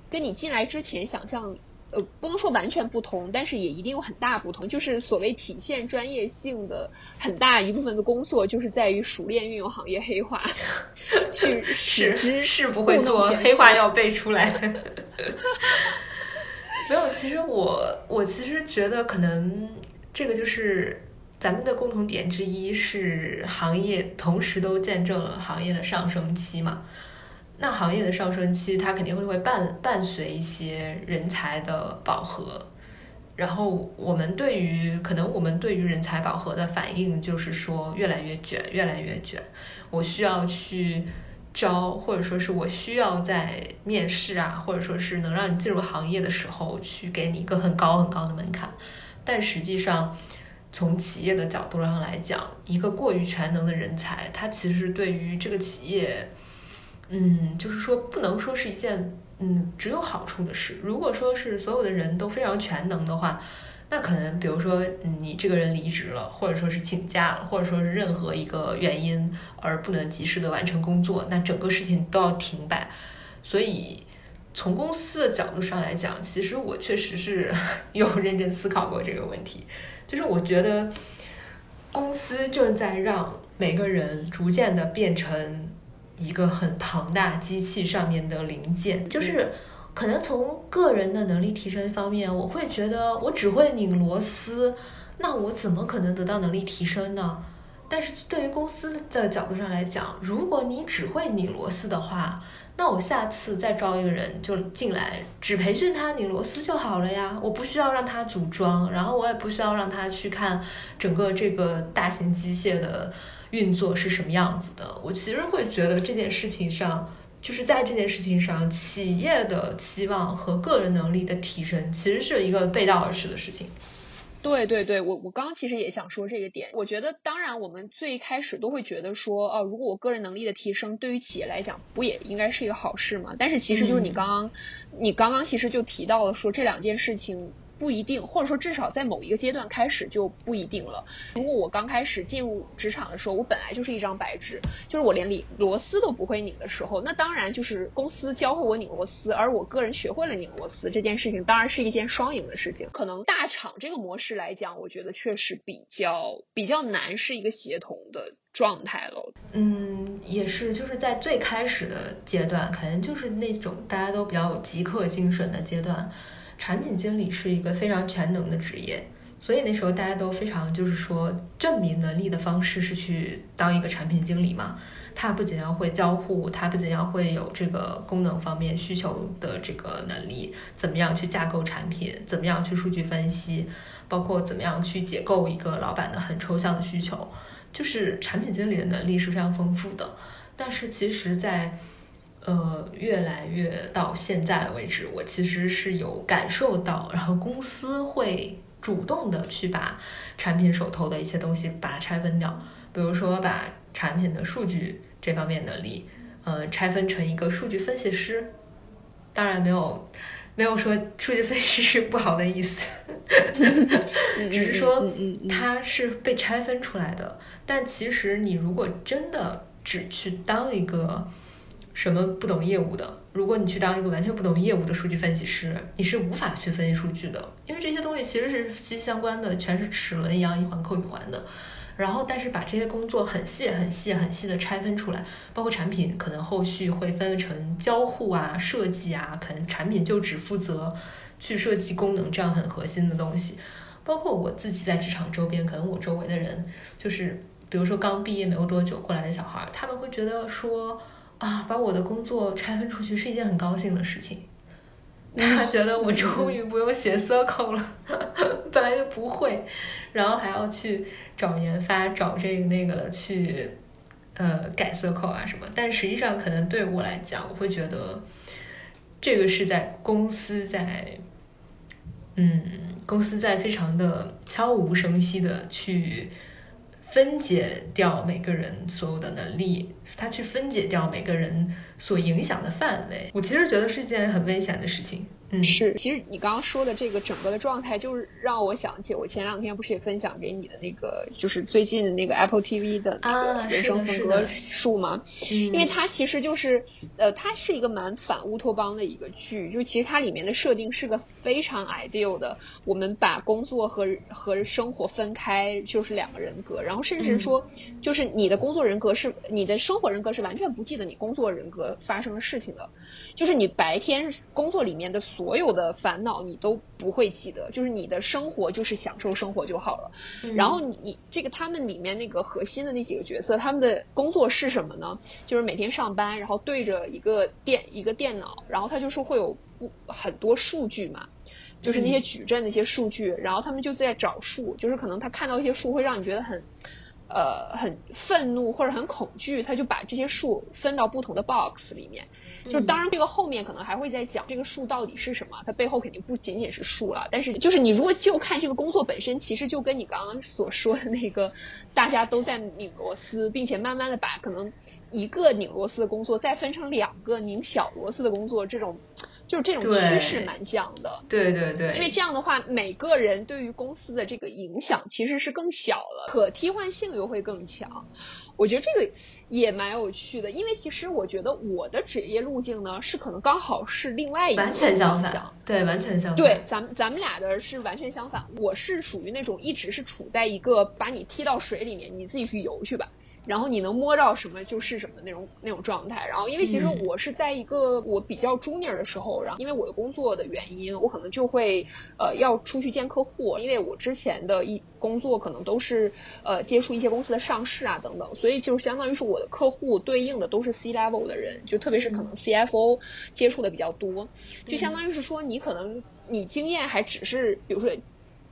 跟你进来之前想象，呃，不能说完全不同，但是也一定有很大不同。就是所谓体现专业性的很大一部分的工作，就是在于熟练运用行业黑话，去使之是不会做黑话要背出来。没有，其实我我其实觉得可能这个就是咱们的共同点之一是行业同时都见证了行业的上升期嘛。那行业的上升期，它肯定会会伴伴随一些人才的饱和。然后我们对于可能我们对于人才饱和的反应就是说越来越卷，越来越卷。我需要去。招，或者说是我需要在面试啊，或者说是能让你进入行业的时候，去给你一个很高很高的门槛。但实际上，从企业的角度上来讲，一个过于全能的人才，他其实对于这个企业，嗯，就是说不能说是一件嗯只有好处的事。如果说是所有的人都非常全能的话。那可能，比如说你这个人离职了，或者说是请假了，或者说是任何一个原因而不能及时的完成工作，那整个事情都要停摆。所以从公司的角度上来讲，其实我确实是 有认真思考过这个问题。就是我觉得公司正在让每个人逐渐的变成一个很庞大机器上面的零件，就是。可能从个人的能力提升方面，我会觉得我只会拧螺丝，那我怎么可能得到能力提升呢？但是对于公司的角度上来讲，如果你只会拧螺丝的话，那我下次再招一个人就进来，只培训他拧螺丝就好了呀，我不需要让他组装，然后我也不需要让他去看整个这个大型机械的运作是什么样子的。我其实会觉得这件事情上。就是在这件事情上，企业的期望和个人能力的提升，其实是一个背道而驰的事情。对对对，我我刚刚其实也想说这个点。我觉得，当然我们最开始都会觉得说，哦，如果我个人能力的提升对于企业来讲，不也应该是一个好事吗？但是其实就是你刚刚，你刚刚其实就提到了说这两件事情。不一定，或者说至少在某一个阶段开始就不一定了。如果我刚开始进入职场的时候，我本来就是一张白纸，就是我连拧螺丝都不会拧的时候，那当然就是公司教会我拧螺丝，而我个人学会了拧螺丝这件事情，当然是一件双赢的事情。可能大厂这个模式来讲，我觉得确实比较比较难，是一个协同的状态了。嗯，也是，就是在最开始的阶段，可能就是那种大家都比较有极客精神的阶段。产品经理是一个非常全能的职业，所以那时候大家都非常就是说证明能力的方式是去当一个产品经理嘛。他不仅要会交互，他不仅要会有这个功能方面需求的这个能力，怎么样去架构产品，怎么样去数据分析，包括怎么样去解构一个老板的很抽象的需求，就是产品经理的能力是非常丰富的。但是其实，在呃，越来越到现在为止，我其实是有感受到，然后公司会主动的去把产品手头的一些东西把它拆分掉，比如说把产品的数据这方面能力，呃，拆分成一个数据分析师。当然没有没有说数据分析师不好的意思，只是说它是被拆分出来的。但其实你如果真的只去当一个。什么不懂业务的？如果你去当一个完全不懂业务的数据分析师，你是无法去分析数据的，因为这些东西其实是息息相关的，全是齿轮一样一环扣一环的。然后，但是把这些工作很细、很细、很细的拆分出来，包括产品可能后续会分成交互啊、设计啊，可能产品就只负责去设计功能这样很核心的东西。包括我自己在职场周边，可能我周围的人就是，比如说刚毕业没有多久过来的小孩，他们会觉得说。啊，把我的工作拆分出去是一件很高兴的事情。他觉得我终于不用写 circle 了，本来就不会，然后还要去找研发、找这个那个的去呃改 circle 啊什么。但实际上，可能对我来讲，我会觉得这个是在公司在嗯公司在非常的悄无声息的去。分解掉每个人所有的能力，他去分解掉每个人所影响的范围，我其实觉得是一件很危险的事情。嗯，是，其实你刚刚说的这个整个的状态，就是让我想起我前两天不是也分享给你的那个，就是最近的那个 Apple TV 的那个人生分割术吗？因为它其实就是，呃，它是一个蛮反乌托邦的一个剧，就其实它里面的设定是个非常 ideal 的，我们把工作和和生活分开，就是两个人格，然后甚至说，就是你的工作人格是你的生活人格是完全不记得你工作人格发生的事情的，就是你白天工作里面的。所有的烦恼你都不会记得，就是你的生活就是享受生活就好了。然后你你这个他们里面那个核心的那几个角色，他们的工作是什么呢？就是每天上班，然后对着一个电一个电脑，然后他就是会有不很多数据嘛，就是那些矩阵那些数据，然后他们就在找数，就是可能他看到一些数会让你觉得很。呃，很愤怒或者很恐惧，他就把这些数分到不同的 box 里面。就是当然，这个后面可能还会再讲这个数到底是什么，它背后肯定不仅仅是数了。但是，就是你如果就看这个工作本身，其实就跟你刚刚所说的那个，大家都在拧螺丝，并且慢慢的把可能一个拧螺丝的工作再分成两个拧小螺丝的工作，这种。就是这种趋势蛮像的，对对对，因为这样的话，每个人对于公司的这个影响其实是更小了，可替换性又会更强。我觉得这个也蛮有趣的，因为其实我觉得我的职业路径呢，是可能刚好是另外一个完全相反，对，完全相反。对，咱们咱们俩的是完全相反。我是属于那种一直是处在一个把你踢到水里面，你自己去游去吧。然后你能摸到什么就是什么那种那种状态。然后因为其实我是在一个我比较 junior 的时候，然后因为我的工作的原因，我可能就会呃要出去见客户。因为我之前的一工作可能都是呃接触一些公司的上市啊等等，所以就相当于是我的客户对应的都是 C level 的人，就特别是可能 CFO 接触的比较多，就相当于是说你可能你经验还只是比如说。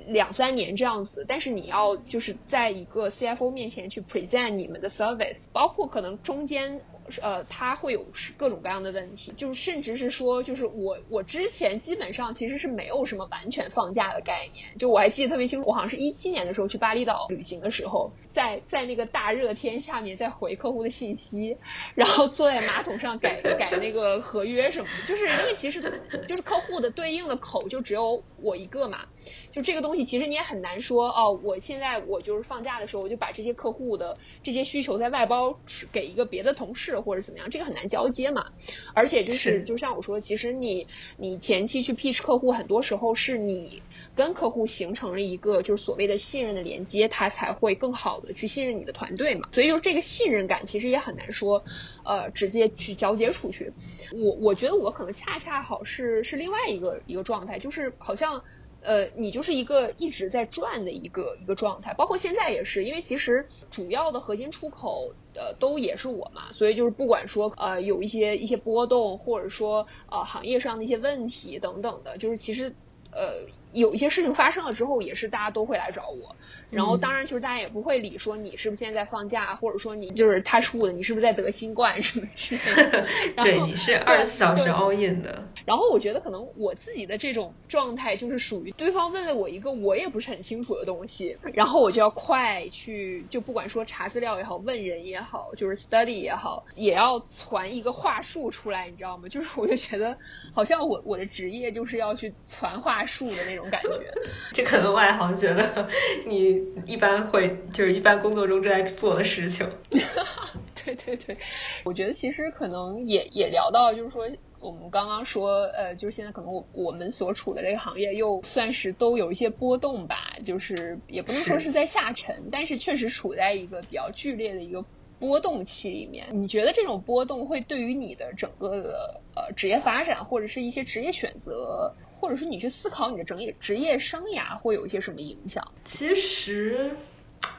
两三年这样子，但是你要就是在一个 CFO 面前去 present 你们的 service，包括可能中间。呃，他会有各种各样的问题，就是甚至是说，就是我我之前基本上其实是没有什么完全放假的概念，就我还记得特别清楚，我好像是一七年的时候去巴厘岛旅行的时候，在在那个大热天下面在回客户的信息，然后坐在马桶上改改那个合约什么的，就是因为其实就是客户的对应的口就只有我一个嘛。就这个东西，其实你也很难说哦。我现在我就是放假的时候，我就把这些客户的这些需求再外包给一个别的同事或者怎么样，这个很难交接嘛。而且就是，就像我说，其实你你前期去 pitch 客户，很多时候是你跟客户形成了一个就是所谓的信任的连接，他才会更好的去信任你的团队嘛。所以就这个信任感，其实也很难说呃直接去交接出去。我我觉得我可能恰恰好是是另外一个一个状态，就是好像。呃，你就是一个一直在转的一个一个状态，包括现在也是，因为其实主要的核心出口呃都也是我嘛，所以就是不管说呃有一些一些波动，或者说呃行业上的一些问题等等的，就是其实呃。有一些事情发生了之后，也是大家都会来找我。然后当然就是大家也不会理说你是不是现在在放假，或者说你就是他出的，你是不是在得新冠什么之类的。对，你是二十四小时 all in 的。然后我觉得可能我自己的这种状态就是属于对方问了我一个我也不是很清楚的东西，然后我就要快去，就不管说查资料也好，问人也好，就是 study 也好，也要传一个话术出来，你知道吗？就是我就觉得好像我我的职业就是要去传话术的那种。感觉，这可能外行觉得你一般会就是一般工作中正在做的事情。对对对，我觉得其实可能也也聊到，就是说我们刚刚说，呃，就是现在可能我我们所处的这个行业又算是都有一些波动吧，就是也不能说是在下沉，但是确实处在一个比较剧烈的一个。波动期里面，你觉得这种波动会对于你的整个的呃职业发展，或者是一些职业选择，或者是你去思考你的整业职业生涯，会有一些什么影响？其实，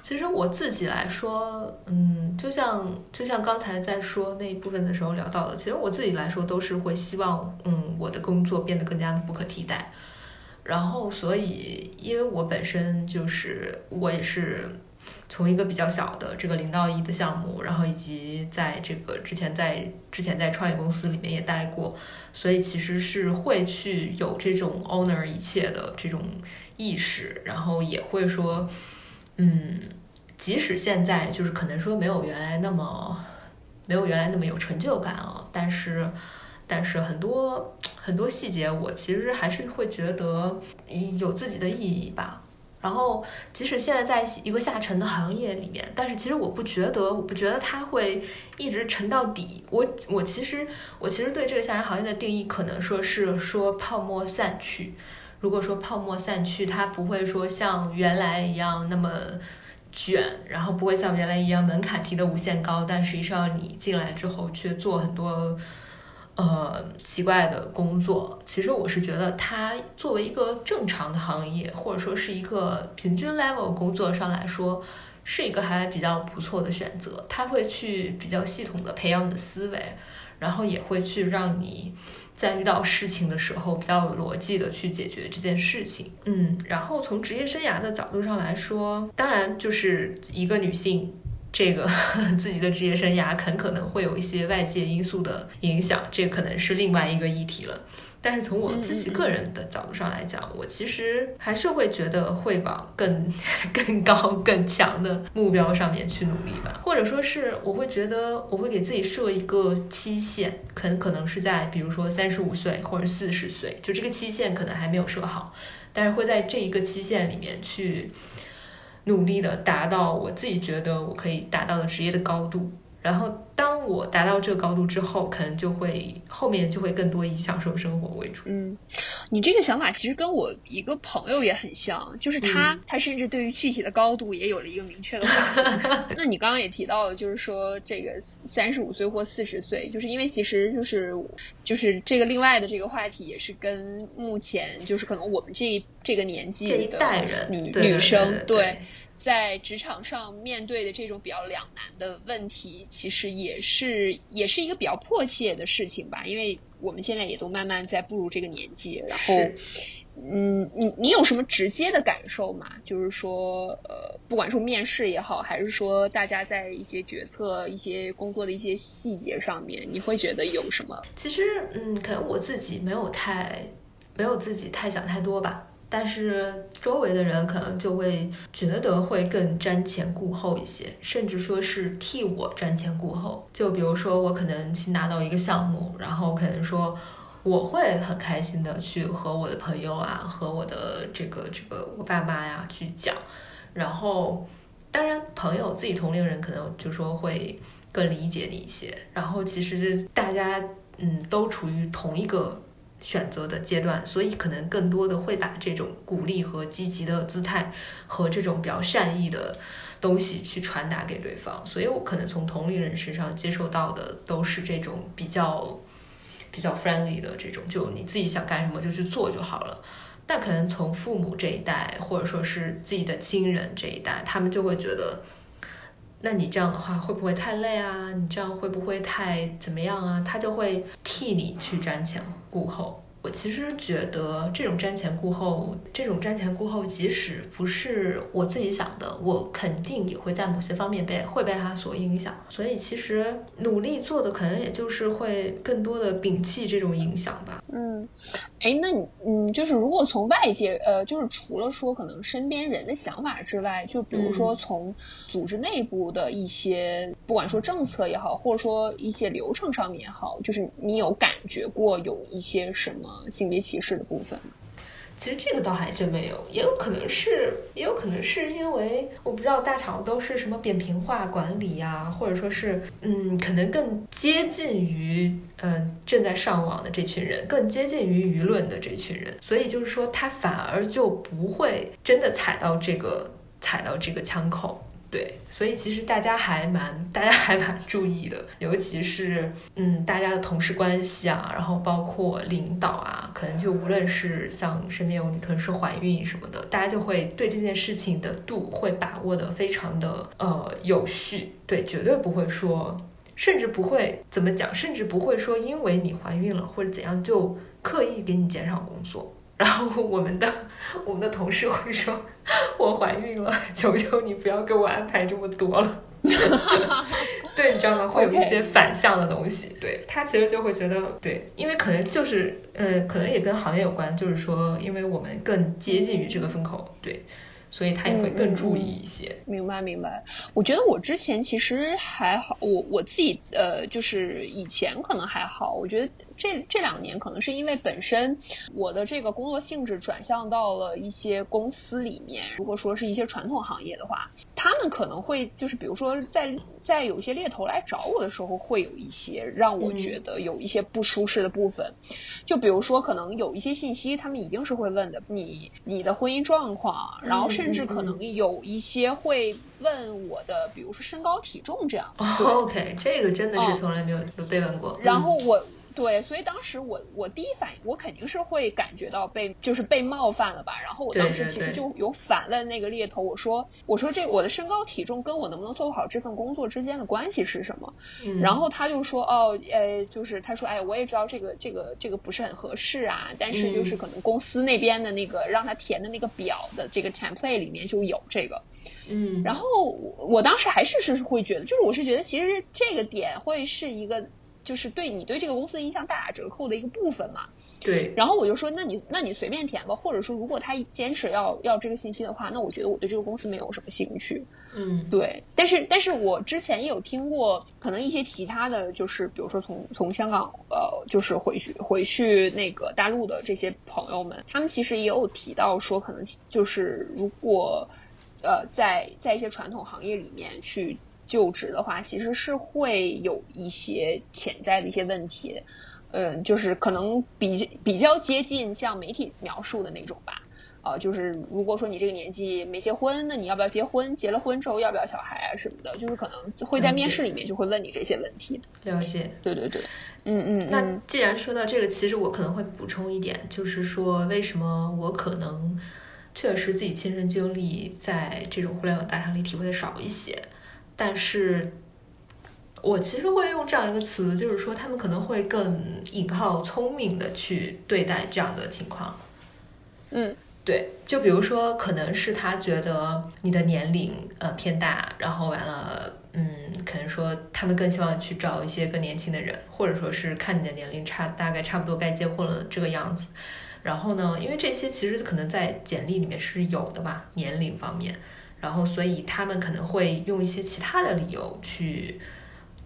其实我自己来说，嗯，就像就像刚才在说那一部分的时候聊到的，其实我自己来说都是会希望，嗯，我的工作变得更加的不可替代。然后，所以因为我本身就是我也是。从一个比较小的这个零到一的项目，然后以及在这个之前在之前在创业公司里面也待过，所以其实是会去有这种 owner 一切的这种意识，然后也会说，嗯，即使现在就是可能说没有原来那么没有原来那么有成就感啊，但是但是很多很多细节我其实还是会觉得有自己的意义吧。然后，即使现在在一个下沉的行业里面，但是其实我不觉得，我不觉得它会一直沉到底。我我其实我其实对这个下沉行业的定义，可能说是说泡沫散去。如果说泡沫散去，它不会说像原来一样那么卷，然后不会像原来一样门槛提的无限高，但实际上你进来之后却做很多。呃，奇怪的工作，其实我是觉得它作为一个正常的行业，或者说是一个平均 level 工作上来说，是一个还比较不错的选择。它会去比较系统的培养你的思维，然后也会去让你在遇到事情的时候比较有逻辑的去解决这件事情。嗯，然后从职业生涯的角度上来说，当然就是一个女性。这个 自己的职业生涯很可能会有一些外界因素的影响，这可能是另外一个议题了。但是从我自己个人的角度上来讲，我其实还是会觉得会往更 更高、更强的目标上面去努力吧。或者说是我会觉得我会给自己设一个期限，可能可能是在比如说三十五岁或者四十岁，就这个期限可能还没有设好，但是会在这一个期限里面去。努力的达到我自己觉得我可以达到的职业的高度，然后当我达到这个高度之后，可能就会后面就会更多以享受生活为主。嗯，你这个想法其实跟我一个朋友也很像，就是他他甚至对于具体的高度也有了一个明确的划分 那你刚刚也提到了，就是说这个三十五岁或四十岁，就是因为其实就是就是这个另外的这个话题也是跟目前就是可能我们这这个年纪的女女生对。在职场上面对的这种比较两难的问题，其实也是也是一个比较迫切的事情吧。因为我们现在也都慢慢在步入这个年纪，然后嗯，你你有什么直接的感受吗？就是说，呃，不管是面试也好，还是说大家在一些决策、一些工作的一些细节上面，你会觉得有什么？其实，嗯，可能我自己没有太没有自己太想太多吧。但是周围的人可能就会觉得会更瞻前顾后一些，甚至说是替我瞻前顾后。就比如说我可能新拿到一个项目，然后可能说我会很开心的去和我的朋友啊，和我的这个这个我爸妈呀去讲。然后当然朋友自己同龄人可能就说会更理解你一些。然后其实大家嗯都处于同一个。选择的阶段，所以可能更多的会把这种鼓励和积极的姿态和这种比较善意的东西去传达给对方。所以我可能从同龄人身上接受到的都是这种比较比较 friendly 的这种，就你自己想干什么就去做就好了。但可能从父母这一代，或者说是自己的亲人这一代，他们就会觉得，那你这样的话会不会太累啊？你这样会不会太怎么样啊？他就会替你去瞻前。顾后，我其实觉得这种瞻前顾后，这种瞻前顾后，即使不是我自己想的，我肯定也会在某些方面被会被他所影响。所以其实努力做的，可能也就是会更多的摒弃这种影响吧。嗯。哎，那你嗯，就是如果从外界呃，就是除了说可能身边人的想法之外，就比如说从组织内部的一些，不管说政策也好，或者说一些流程上面也好，就是你有感觉过有一些什么性别歧视的部分？其实这个倒还真没有，也有可能是，也有可能是因为我不知道大厂都是什么扁平化管理呀，或者说是，嗯，可能更接近于，嗯，正在上网的这群人，更接近于舆论的这群人，所以就是说他反而就不会真的踩到这个踩到这个枪口。对，所以其实大家还蛮，大家还蛮注意的，尤其是嗯，大家的同事关系啊，然后包括领导啊，可能就无论是像身边有女同事怀孕什么的，大家就会对这件事情的度会把握的非常的呃有序，对，绝对不会说，甚至不会怎么讲，甚至不会说因为你怀孕了或者怎样就刻意给你减少工作。然后我们的我们的同事会说：“ 我怀孕了，求求你不要给我安排这么多了。”对，你知道吗？会有一些反向的东西。对他其实就会觉得，对，因为可能就是，呃，可能也跟行业有关，就是说，因为我们更接近于这个风口，对，所以他也会更注意一些。明白，明白。我觉得我之前其实还好，我我自己呃，就是以前可能还好，我觉得。这这两年可能是因为本身我的这个工作性质转向到了一些公司里面，如果说是一些传统行业的话，他们可能会就是比如说在在有些猎头来找我的时候，会有一些让我觉得有一些不舒适的部分，就比如说可能有一些信息他们一定是会问的，你你的婚姻状况，然后甚至可能有一些会问我的，比如说身高体重这样。OK，这个真的是从来没有有被问过。然后我。对，所以当时我我第一反应，我肯定是会感觉到被就是被冒犯了吧。然后我当时其实就有反问那个猎头，我说我说这我的身高体重跟我能不能做好这份工作之间的关系是什么？然后他就说哦，呃，就是他说哎，我也知道这个这个这个不是很合适啊，但是就是可能公司那边的那个让他填的那个表的这个 template 里面就有这个。嗯，然后我当时还是是会觉得，就是我是觉得其实这个点会是一个。就是对你对这个公司印象大打折扣的一个部分嘛。对。然后我就说，那你那你随便填吧，或者说如果他坚持要要这个信息的话，那我觉得我对这个公司没有什么兴趣。嗯，对。但是但是我之前也有听过，可能一些其他的就是比如说从从香港呃就是回去回去那个大陆的这些朋友们，他们其实也有提到说，可能就是如果呃在在一些传统行业里面去。就职的话，其实是会有一些潜在的一些问题，嗯，就是可能比比较接近像媒体描述的那种吧，啊，就是如果说你这个年纪没结婚，那你要不要结婚？结了婚之后要不要小孩啊什么的，就是可能会在面试里面就会问你这些问题。了解，对对对，嗯嗯。那既然说到这个，其实我可能会补充一点，就是说为什么我可能确实自己亲身经历在这种互联网大厂里体会的少一些。但是，我其实会用这样一个词，就是说他们可能会更引号聪明的去对待这样的情况。嗯，对，就比如说，可能是他觉得你的年龄呃偏大，然后完了，嗯，可能说他们更希望去找一些更年轻的人，或者说是看你的年龄差大概差不多该结婚了这个样子。然后呢，因为这些其实可能在简历里面是有的吧，年龄方面，然后所以他们可能会用一些其他的理由去。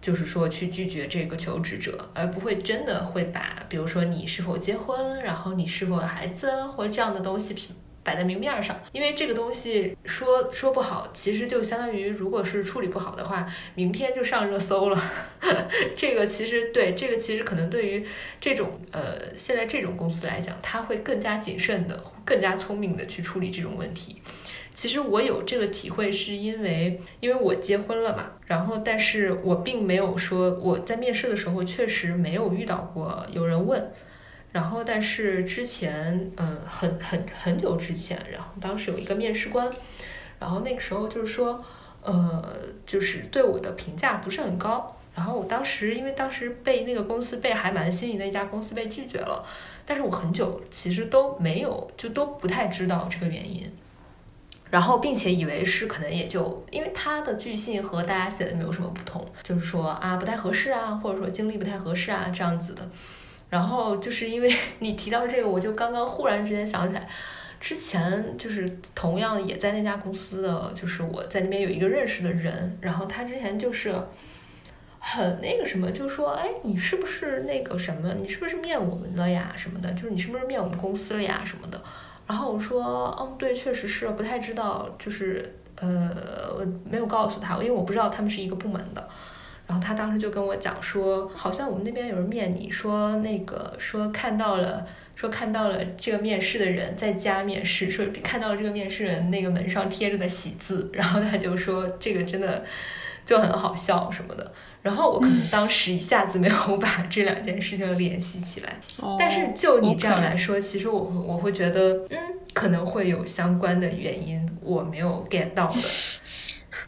就是说去拒绝这个求职者，而不会真的会把，比如说你是否结婚，然后你是否有孩子，或者这样的东西摆在明面上。因为这个东西说说不好，其实就相当于，如果是处理不好的话，明天就上热搜了。这个其实对这个其实可能对于这种呃现在这种公司来讲，他会更加谨慎的、更加聪明的去处理这种问题。其实我有这个体会，是因为因为我结婚了嘛，然后但是我并没有说我在面试的时候确实没有遇到过有人问，然后但是之前嗯很很很久之前，然后当时有一个面试官，然后那个时候就是说呃就是对我的评价不是很高，然后我当时因为当时被那个公司被还蛮心仪的一家公司被拒绝了，但是我很久其实都没有就都不太知道这个原因。然后，并且以为是可能也就因为他的拒信和大家写的没有什么不同，就是说啊不太合适啊，或者说经历不太合适啊这样子的。然后就是因为你提到这个，我就刚刚忽然之间想起来，之前就是同样也在那家公司的，就是我在那边有一个认识的人，然后他之前就是很那个什么，就说哎你是不是那个什么，你是不是面我们了呀什么的，就是你是不是面我们公司了呀什么的。然后我说，嗯，对，确实是不太知道，就是呃，我没有告诉他，因为我不知道他们是一个部门的。然后他当时就跟我讲说，好像我们那边有人面你，说那个说看到了，说看到了这个面试的人在家面试，说看到了这个面试人那个门上贴着的喜字，然后他就说这个真的就很好笑什么的。然后我可能当时一下子没有把这两件事情联系起来，但是就你这样来说，其实我我会觉得，嗯，可能会有相关的原因，我没有 get 到的。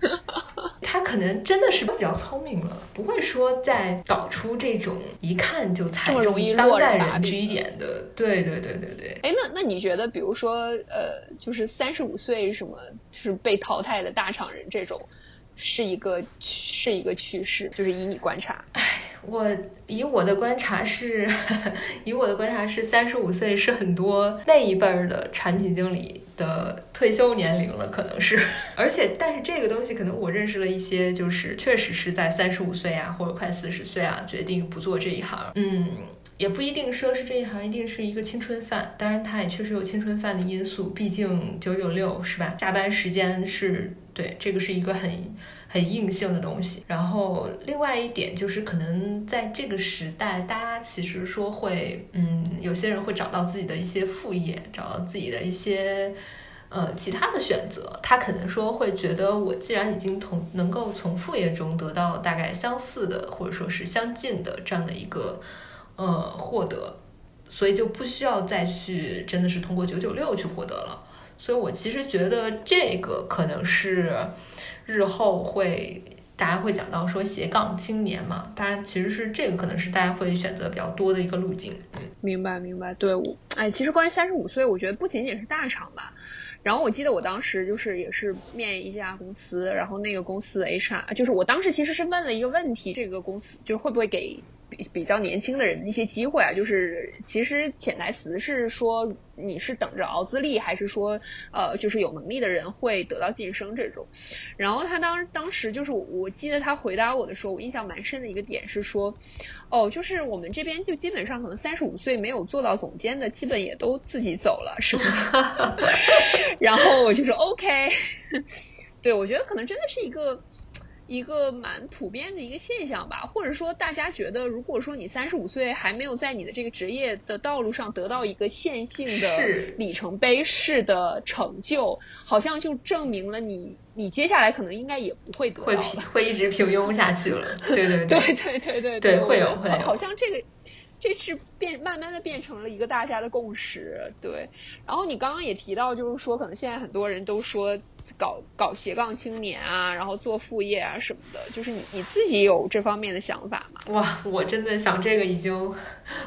他可能真的是比较聪明了，不会说再搞出这种一看就猜中当代人这一点的。对对对对对。哎，那那你觉得，比如说，呃，就是三十五岁什么，就是被淘汰的大厂人这种。是一个是一个趋势，就是以你观察，哎，我以我的观察是，以我的观察是三十五岁是很多那一辈儿的产品经理的退休年龄了，可能是，而且但是这个东西可能我认识了一些，就是确实是在三十五岁啊或者快四十岁啊决定不做这一行，嗯，也不一定说是这一行一定是一个青春饭，当然它也确实有青春饭的因素，毕竟九九六是吧，下班时间是。对，这个是一个很很硬性的东西。然后另外一点就是，可能在这个时代，大家其实说会，嗯，有些人会找到自己的一些副业，找到自己的一些呃其他的选择。他可能说会觉得，我既然已经从能够从副业中得到大概相似的或者说是相近的这样的一个呃获得，所以就不需要再去真的是通过九九六去获得了。所以，我其实觉得这个可能是日后会大家会讲到说斜杠青年嘛，大家其实是这个可能是大家会选择比较多的一个路径。嗯，明白明白。对，我哎，其实关于三十五岁，我觉得不仅仅是大厂吧。然后我记得我当时就是也是面一家公司，然后那个公司的 HR 就是我当时其实是问了一个问题，这个公司就是会不会给。比比较年轻的人的一些机会啊，就是其实潜台词是说你是等着熬资历，还是说呃就是有能力的人会得到晋升这种。然后他当当时就是我记得他回答我的时候，我印象蛮深的一个点是说，哦，就是我们这边就基本上可能三十五岁没有做到总监的，基本也都自己走了，是吧？然后我就说 OK，对我觉得可能真的是一个。一个蛮普遍的一个现象吧，或者说大家觉得，如果说你三十五岁还没有在你的这个职业的道路上得到一个线性的里程碑式的成就，好像就证明了你你接下来可能应该也不会得到，会会一直平庸下去了。对对对对对对对，会有会有，好像这个。这是变慢慢的变成了一个大家的共识，对。然后你刚刚也提到，就是说可能现在很多人都说搞搞斜杠青年啊，然后做副业啊什么的，就是你你自己有这方面的想法吗？哇，我真的想这个已经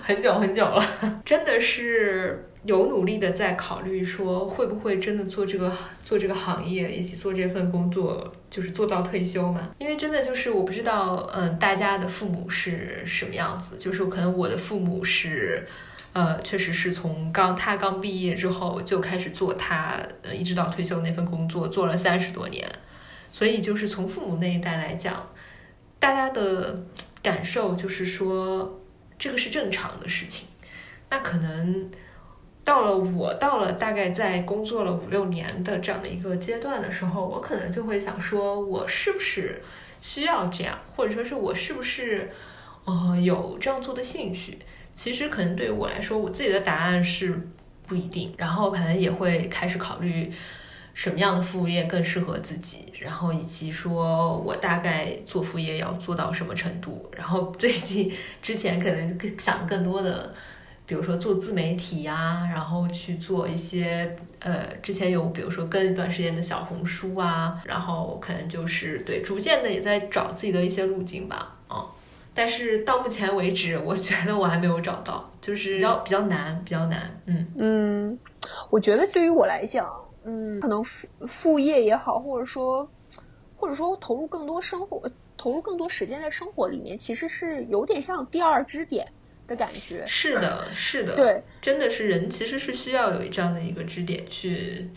很久很久了，真的是有努力的在考虑说会不会真的做这个做这个行业，以及做这份工作，就是做到退休嘛？因为真的就是我不知道，嗯，大家的父母是什么样子，就是可能我的父母是。呃，确实是从刚他刚毕业之后就开始做他呃一直到退休那份工作，做了三十多年，所以就是从父母那一代来讲，大家的感受就是说这个是正常的事情。那可能到了我到了大概在工作了五六年的这样的一个阶段的时候，我可能就会想说，我是不是需要这样，或者说是我是不是呃有这样做的兴趣。其实可能对于我来说，我自己的答案是不一定，然后可能也会开始考虑什么样的副业更适合自己，然后以及说我大概做副业要做到什么程度。然后 最近之前可能更想更多的，比如说做自媒体呀，然后去做一些呃，之前有比如说跟一段时间的小红书啊，然后可能就是对逐渐的也在找自己的一些路径吧，但是到目前为止，我觉得我还没有找到，就是比较比较难，比较难。嗯嗯，我觉得对于我来讲，嗯，可能副副业也好，或者说或者说投入更多生活，投入更多时间在生活里面，其实是有点像第二支点。的感觉是的，是的，对，真的是人其实是需要有这样的一个支点去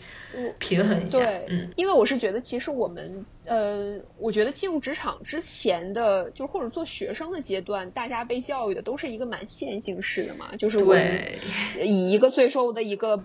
平衡一下，对，嗯，因为我是觉得其实我们呃，我觉得进入职场之前的，就或者做学生的阶段，大家被教育的都是一个蛮线性式的嘛，就是我们以一个最受的一个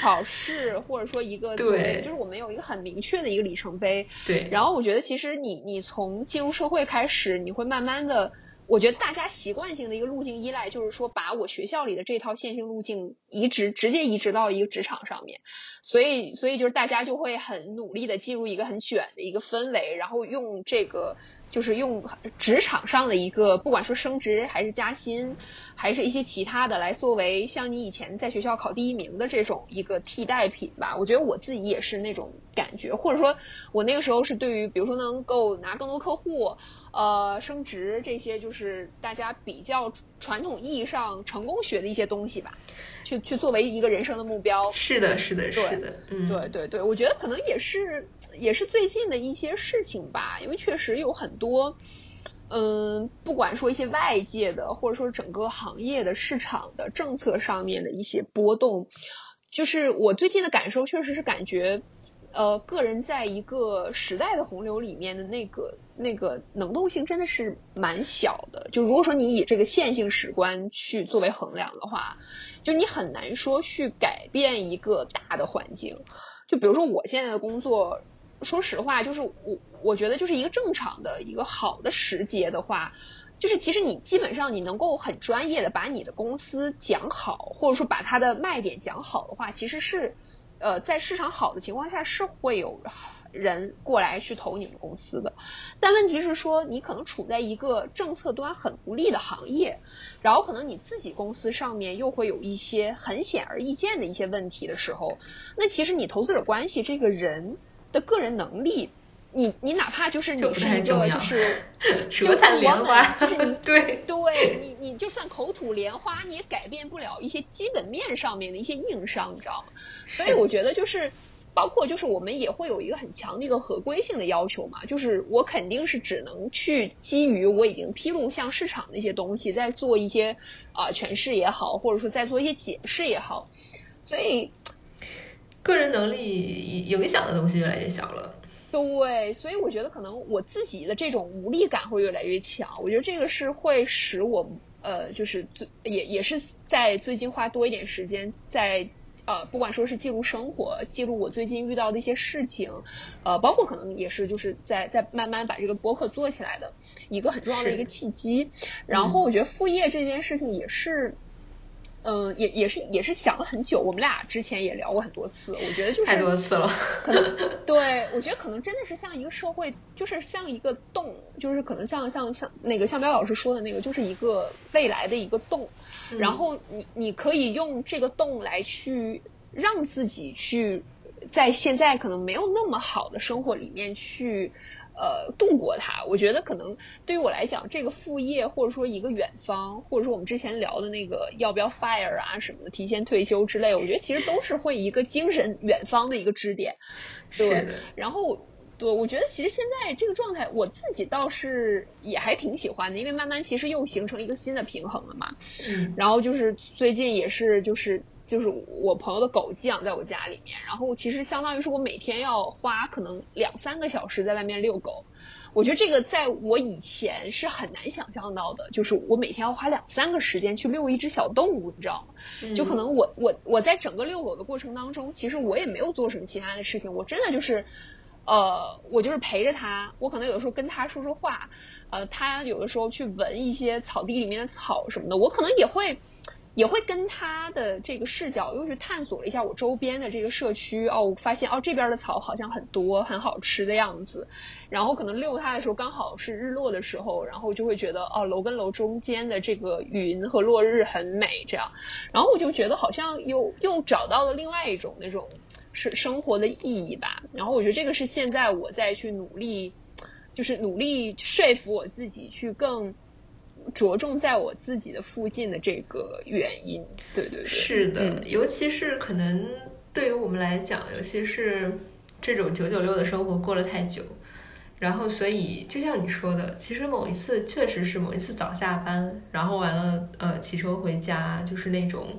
考试或者说一个对，就是我们有一个很明确的一个里程碑，对，然后我觉得其实你你从进入社会开始，你会慢慢的。我觉得大家习惯性的一个路径依赖，就是说把我学校里的这套线性路径移植，直接移植到一个职场上面，所以，所以就是大家就会很努力的进入一个很卷的一个氛围，然后用这个。就是用职场上的一个，不管说升职还是加薪，还是一些其他的，来作为像你以前在学校考第一名的这种一个替代品吧。我觉得我自己也是那种感觉，或者说，我那个时候是对于，比如说能够拿更多客户，呃，升职这些，就是大家比较传统意义上成功学的一些东西吧。去去作为一个人生的目标，是的，是的，是的，嗯，对对对，我觉得可能也是也是最近的一些事情吧，因为确实有很多，嗯，不管说一些外界的，或者说整个行业的市场的政策上面的一些波动，就是我最近的感受，确实是感觉。呃，个人在一个时代的洪流里面的那个那个能动性真的是蛮小的。就如果说你以这个线性史观去作为衡量的话，就你很难说去改变一个大的环境。就比如说我现在的工作，说实话，就是我我觉得就是一个正常的一个好的时节的话，就是其实你基本上你能够很专业的把你的公司讲好，或者说把它的卖点讲好的话，其实是。呃，在市场好的情况下，是会有人过来去投你们公司的。但问题是说，你可能处在一个政策端很不利的行业，然后可能你自己公司上面又会有一些很显而易见的一些问题的时候，那其实你投资者关系这个人的个人能力。你你哪怕就是你是一个就是 舌灿莲花，就是你 对对，你你就算口吐莲花，你也改变不了一些基本面上面的一些硬伤，你知道吗？所以我觉得就是包括就是我们也会有一个很强的一个合规性的要求嘛，就是我肯定是只能去基于我已经披露向市场的一些东西，在做一些啊诠释也好，或者说在做一些解释也好，所以个人能力影响的东西越来越小了。对，所以我觉得可能我自己的这种无力感会越来越强。我觉得这个是会使我呃，就是最也也是在最近花多一点时间在呃，不管说是记录生活，记录我最近遇到的一些事情，呃，包括可能也是就是在在慢慢把这个博客做起来的一个很重要的一个契机。然后我觉得副业这件事情也是。嗯，也也是也是想了很久，我们俩之前也聊过很多次，我觉得就是太多次了，可能 对我觉得可能真的是像一个社会，就是像一个洞，就是可能像像像那个向彪老师说的那个，就是一个未来的一个洞，然后你你可以用这个洞来去让自己去在现在可能没有那么好的生活里面去。呃，度过它，我觉得可能对于我来讲，这个副业或者说一个远方，或者说我们之前聊的那个要不要 fire 啊什么的，提前退休之类，我觉得其实都是会一个精神远方的一个支点。对，然后对，我觉得其实现在这个状态，我自己倒是也还挺喜欢的，因为慢慢其实又形成一个新的平衡了嘛。嗯。然后就是最近也是就是。就是我朋友的狗寄养在我家里面，然后其实相当于是我每天要花可能两三个小时在外面遛狗。我觉得这个在我以前是很难想象到的，就是我每天要花两三个时间去遛一只小动物，你知道吗？就可能我我我在整个遛狗的过程当中，其实我也没有做什么其他的事情，我真的就是，呃，我就是陪着它，我可能有的时候跟它说说话，呃，它有的时候去闻一些草地里面的草什么的，我可能也会。也会跟他的这个视角又去探索了一下我周边的这个社区哦，我发现哦这边的草好像很多，很好吃的样子。然后可能遛它的时候刚好是日落的时候，然后就会觉得哦楼跟楼中间的这个云和落日很美，这样。然后我就觉得好像又又找到了另外一种那种生生活的意义吧。然后我觉得这个是现在我在去努力，就是努力说服我自己去更。着重在我自己的附近的这个原因，对对对，是的，尤其是可能对于我们来讲，尤其是这种九九六的生活过了太久，然后所以就像你说的，其实某一次确实是某一次早下班，然后完了呃骑车回家，就是那种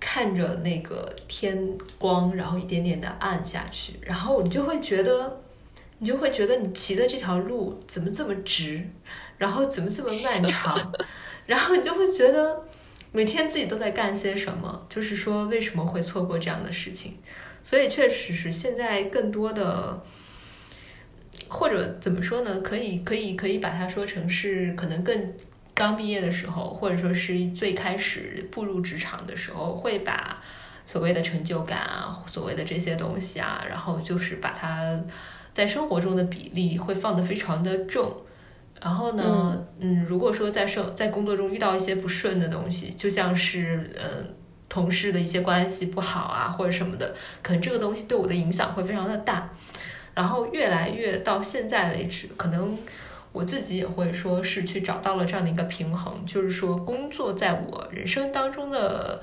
看着那个天光，然后一点点的暗下去，然后你就会觉得，你就会觉得你骑的这条路怎么这么直。然后怎么这么漫长？然后你就会觉得每天自己都在干些什么？就是说为什么会错过这样的事情？所以确实是现在更多的，或者怎么说呢？可以可以可以把它说成是可能更刚毕业的时候，或者说是最开始步入职场的时候，会把所谓的成就感啊，所谓的这些东西啊，然后就是把它在生活中的比例会放得非常的重。然后呢，嗯，如果说在生在工作中遇到一些不顺的东西，就像是呃同事的一些关系不好啊，或者什么的，可能这个东西对我的影响会非常的大。然后越来越到现在为止，可能我自己也会说是去找到了这样的一个平衡，就是说工作在我人生当中的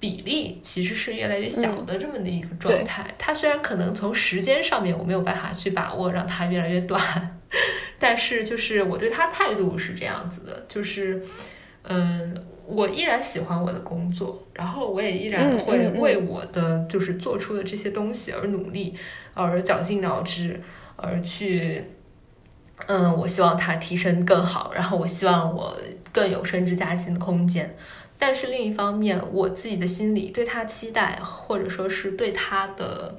比例其实是越来越小的这么的一个状态。它虽然可能从时间上面我没有办法去把握，让它越来越短。但是，就是我对他态度是这样子的，就是，嗯，我依然喜欢我的工作，然后我也依然会为我的就是做出的这些东西而努力，而绞尽脑汁，而去，嗯，我希望他提升更好，然后我希望我更有升职加薪的空间。但是另一方面，我自己的心里对他期待，或者说是对他的，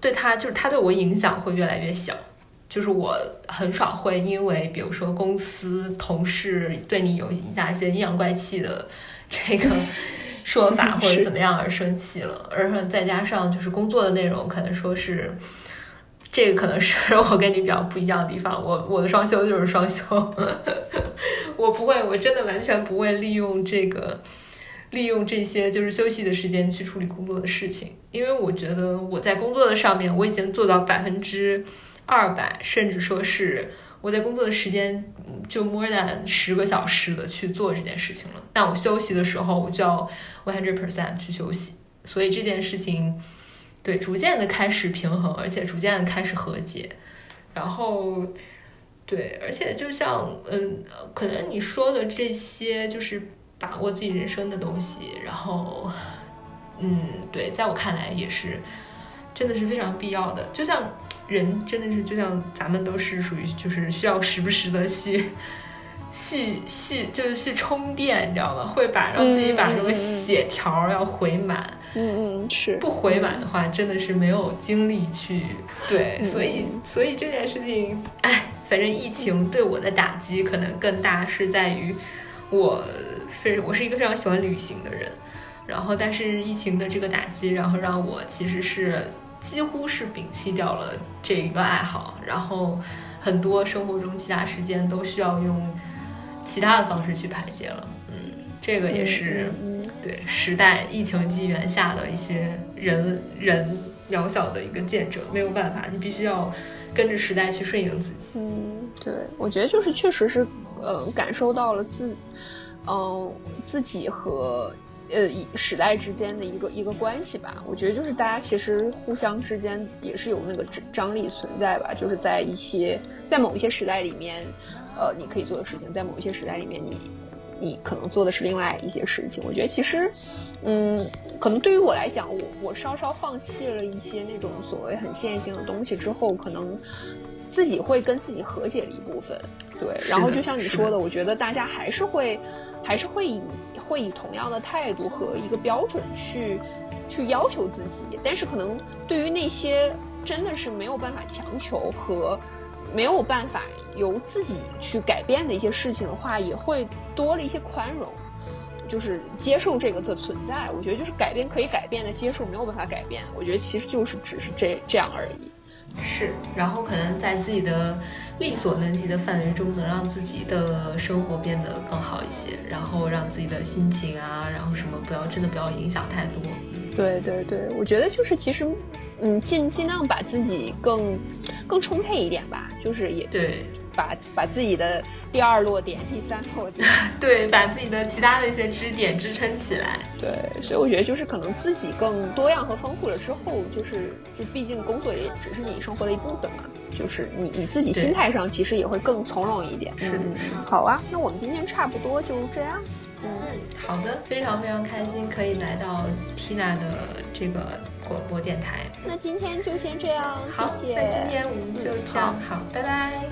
对他就是他对我影响会越来越小。就是我很少会因为，比如说公司同事对你有哪些阴阳怪气的这个说法 或者怎么样而生气了，而且再加上就是工作的内容，可能说是这个可能是 我跟你比较不一样的地方。我我的双休就是双休，我不会，我真的完全不会利用这个利用这些就是休息的时间去处理工作的事情，因为我觉得我在工作的上面我已经做到百分之。二百，甚至说是我在工作的时间就 more than 十个小时的去做这件事情了。但我休息的时候，我就要 one hundred percent 去休息。所以这件事情，对，逐渐的开始平衡，而且逐渐的开始和解。然后，对，而且就像，嗯，可能你说的这些，就是把握自己人生的东西。然后，嗯，对，在我看来也是，真的是非常必要的。就像。人真的是就像咱们都是属于就是需要时不时的去去去就是去充电，你知道吗？会把让自己把这个血条要回满。嗯嗯，是不回满的话，真的是没有精力去对。所以所以这件事情，哎，反正疫情对我的打击可能更大，是在于我非我是一个非常喜欢旅行的人，然后但是疫情的这个打击，然后让我其实是。几乎是摒弃掉了这一个爱好，然后很多生活中其他时间都需要用其他的方式去排解了。嗯，这个也是对时代疫情机缘下的一些人人渺小的一个见证，没有办法，你必须要跟着时代去顺应自己。嗯，对，我觉得就是确实是，呃，感受到了自，嗯，自己和呃时代之间的一个一个关系吧。我觉得就是大家其实互相之间也是有那个张张力存在吧，就是在一些在某一些时代里面，呃，你可以做的事情，在某一些时代里面你。你可能做的是另外一些事情，我觉得其实，嗯，可能对于我来讲，我我稍稍放弃了一些那种所谓很线性的东西之后，可能自己会跟自己和解了一部分，对。然后就像你说的，我觉得大家还是会，还是会以会以同样的态度和一个标准去去要求自己，但是可能对于那些真的是没有办法强求和。没有办法由自己去改变的一些事情的话，也会多了一些宽容，就是接受这个的存在。我觉得就是改变可以改变的，接受没有办法改变。我觉得其实就是只是这这样而已。是，然后可能在自己的力所能及的范围中，能让自己的生活变得更好一些，然后让自己的心情啊，然后什么不要真的不要影响太多。对对对，我觉得就是其实。嗯，尽尽量把自己更更充沛一点吧，就是也对，把把自己的第二落点、第三落点，对，把自己的其他的一些支点支撑起来。对，所以我觉得就是可能自己更多样和丰富了之后，就是就毕竟工作也只是你生活的一部分嘛，就是你你自己心态上其实也会更从容一点。是的，好啊，那我们今天差不多就这样。嗯，好的，非常非常开心可以来到 Tina 的这个广播电台。那今天就先这样，谢谢。那今天我们就这样，好，拜拜。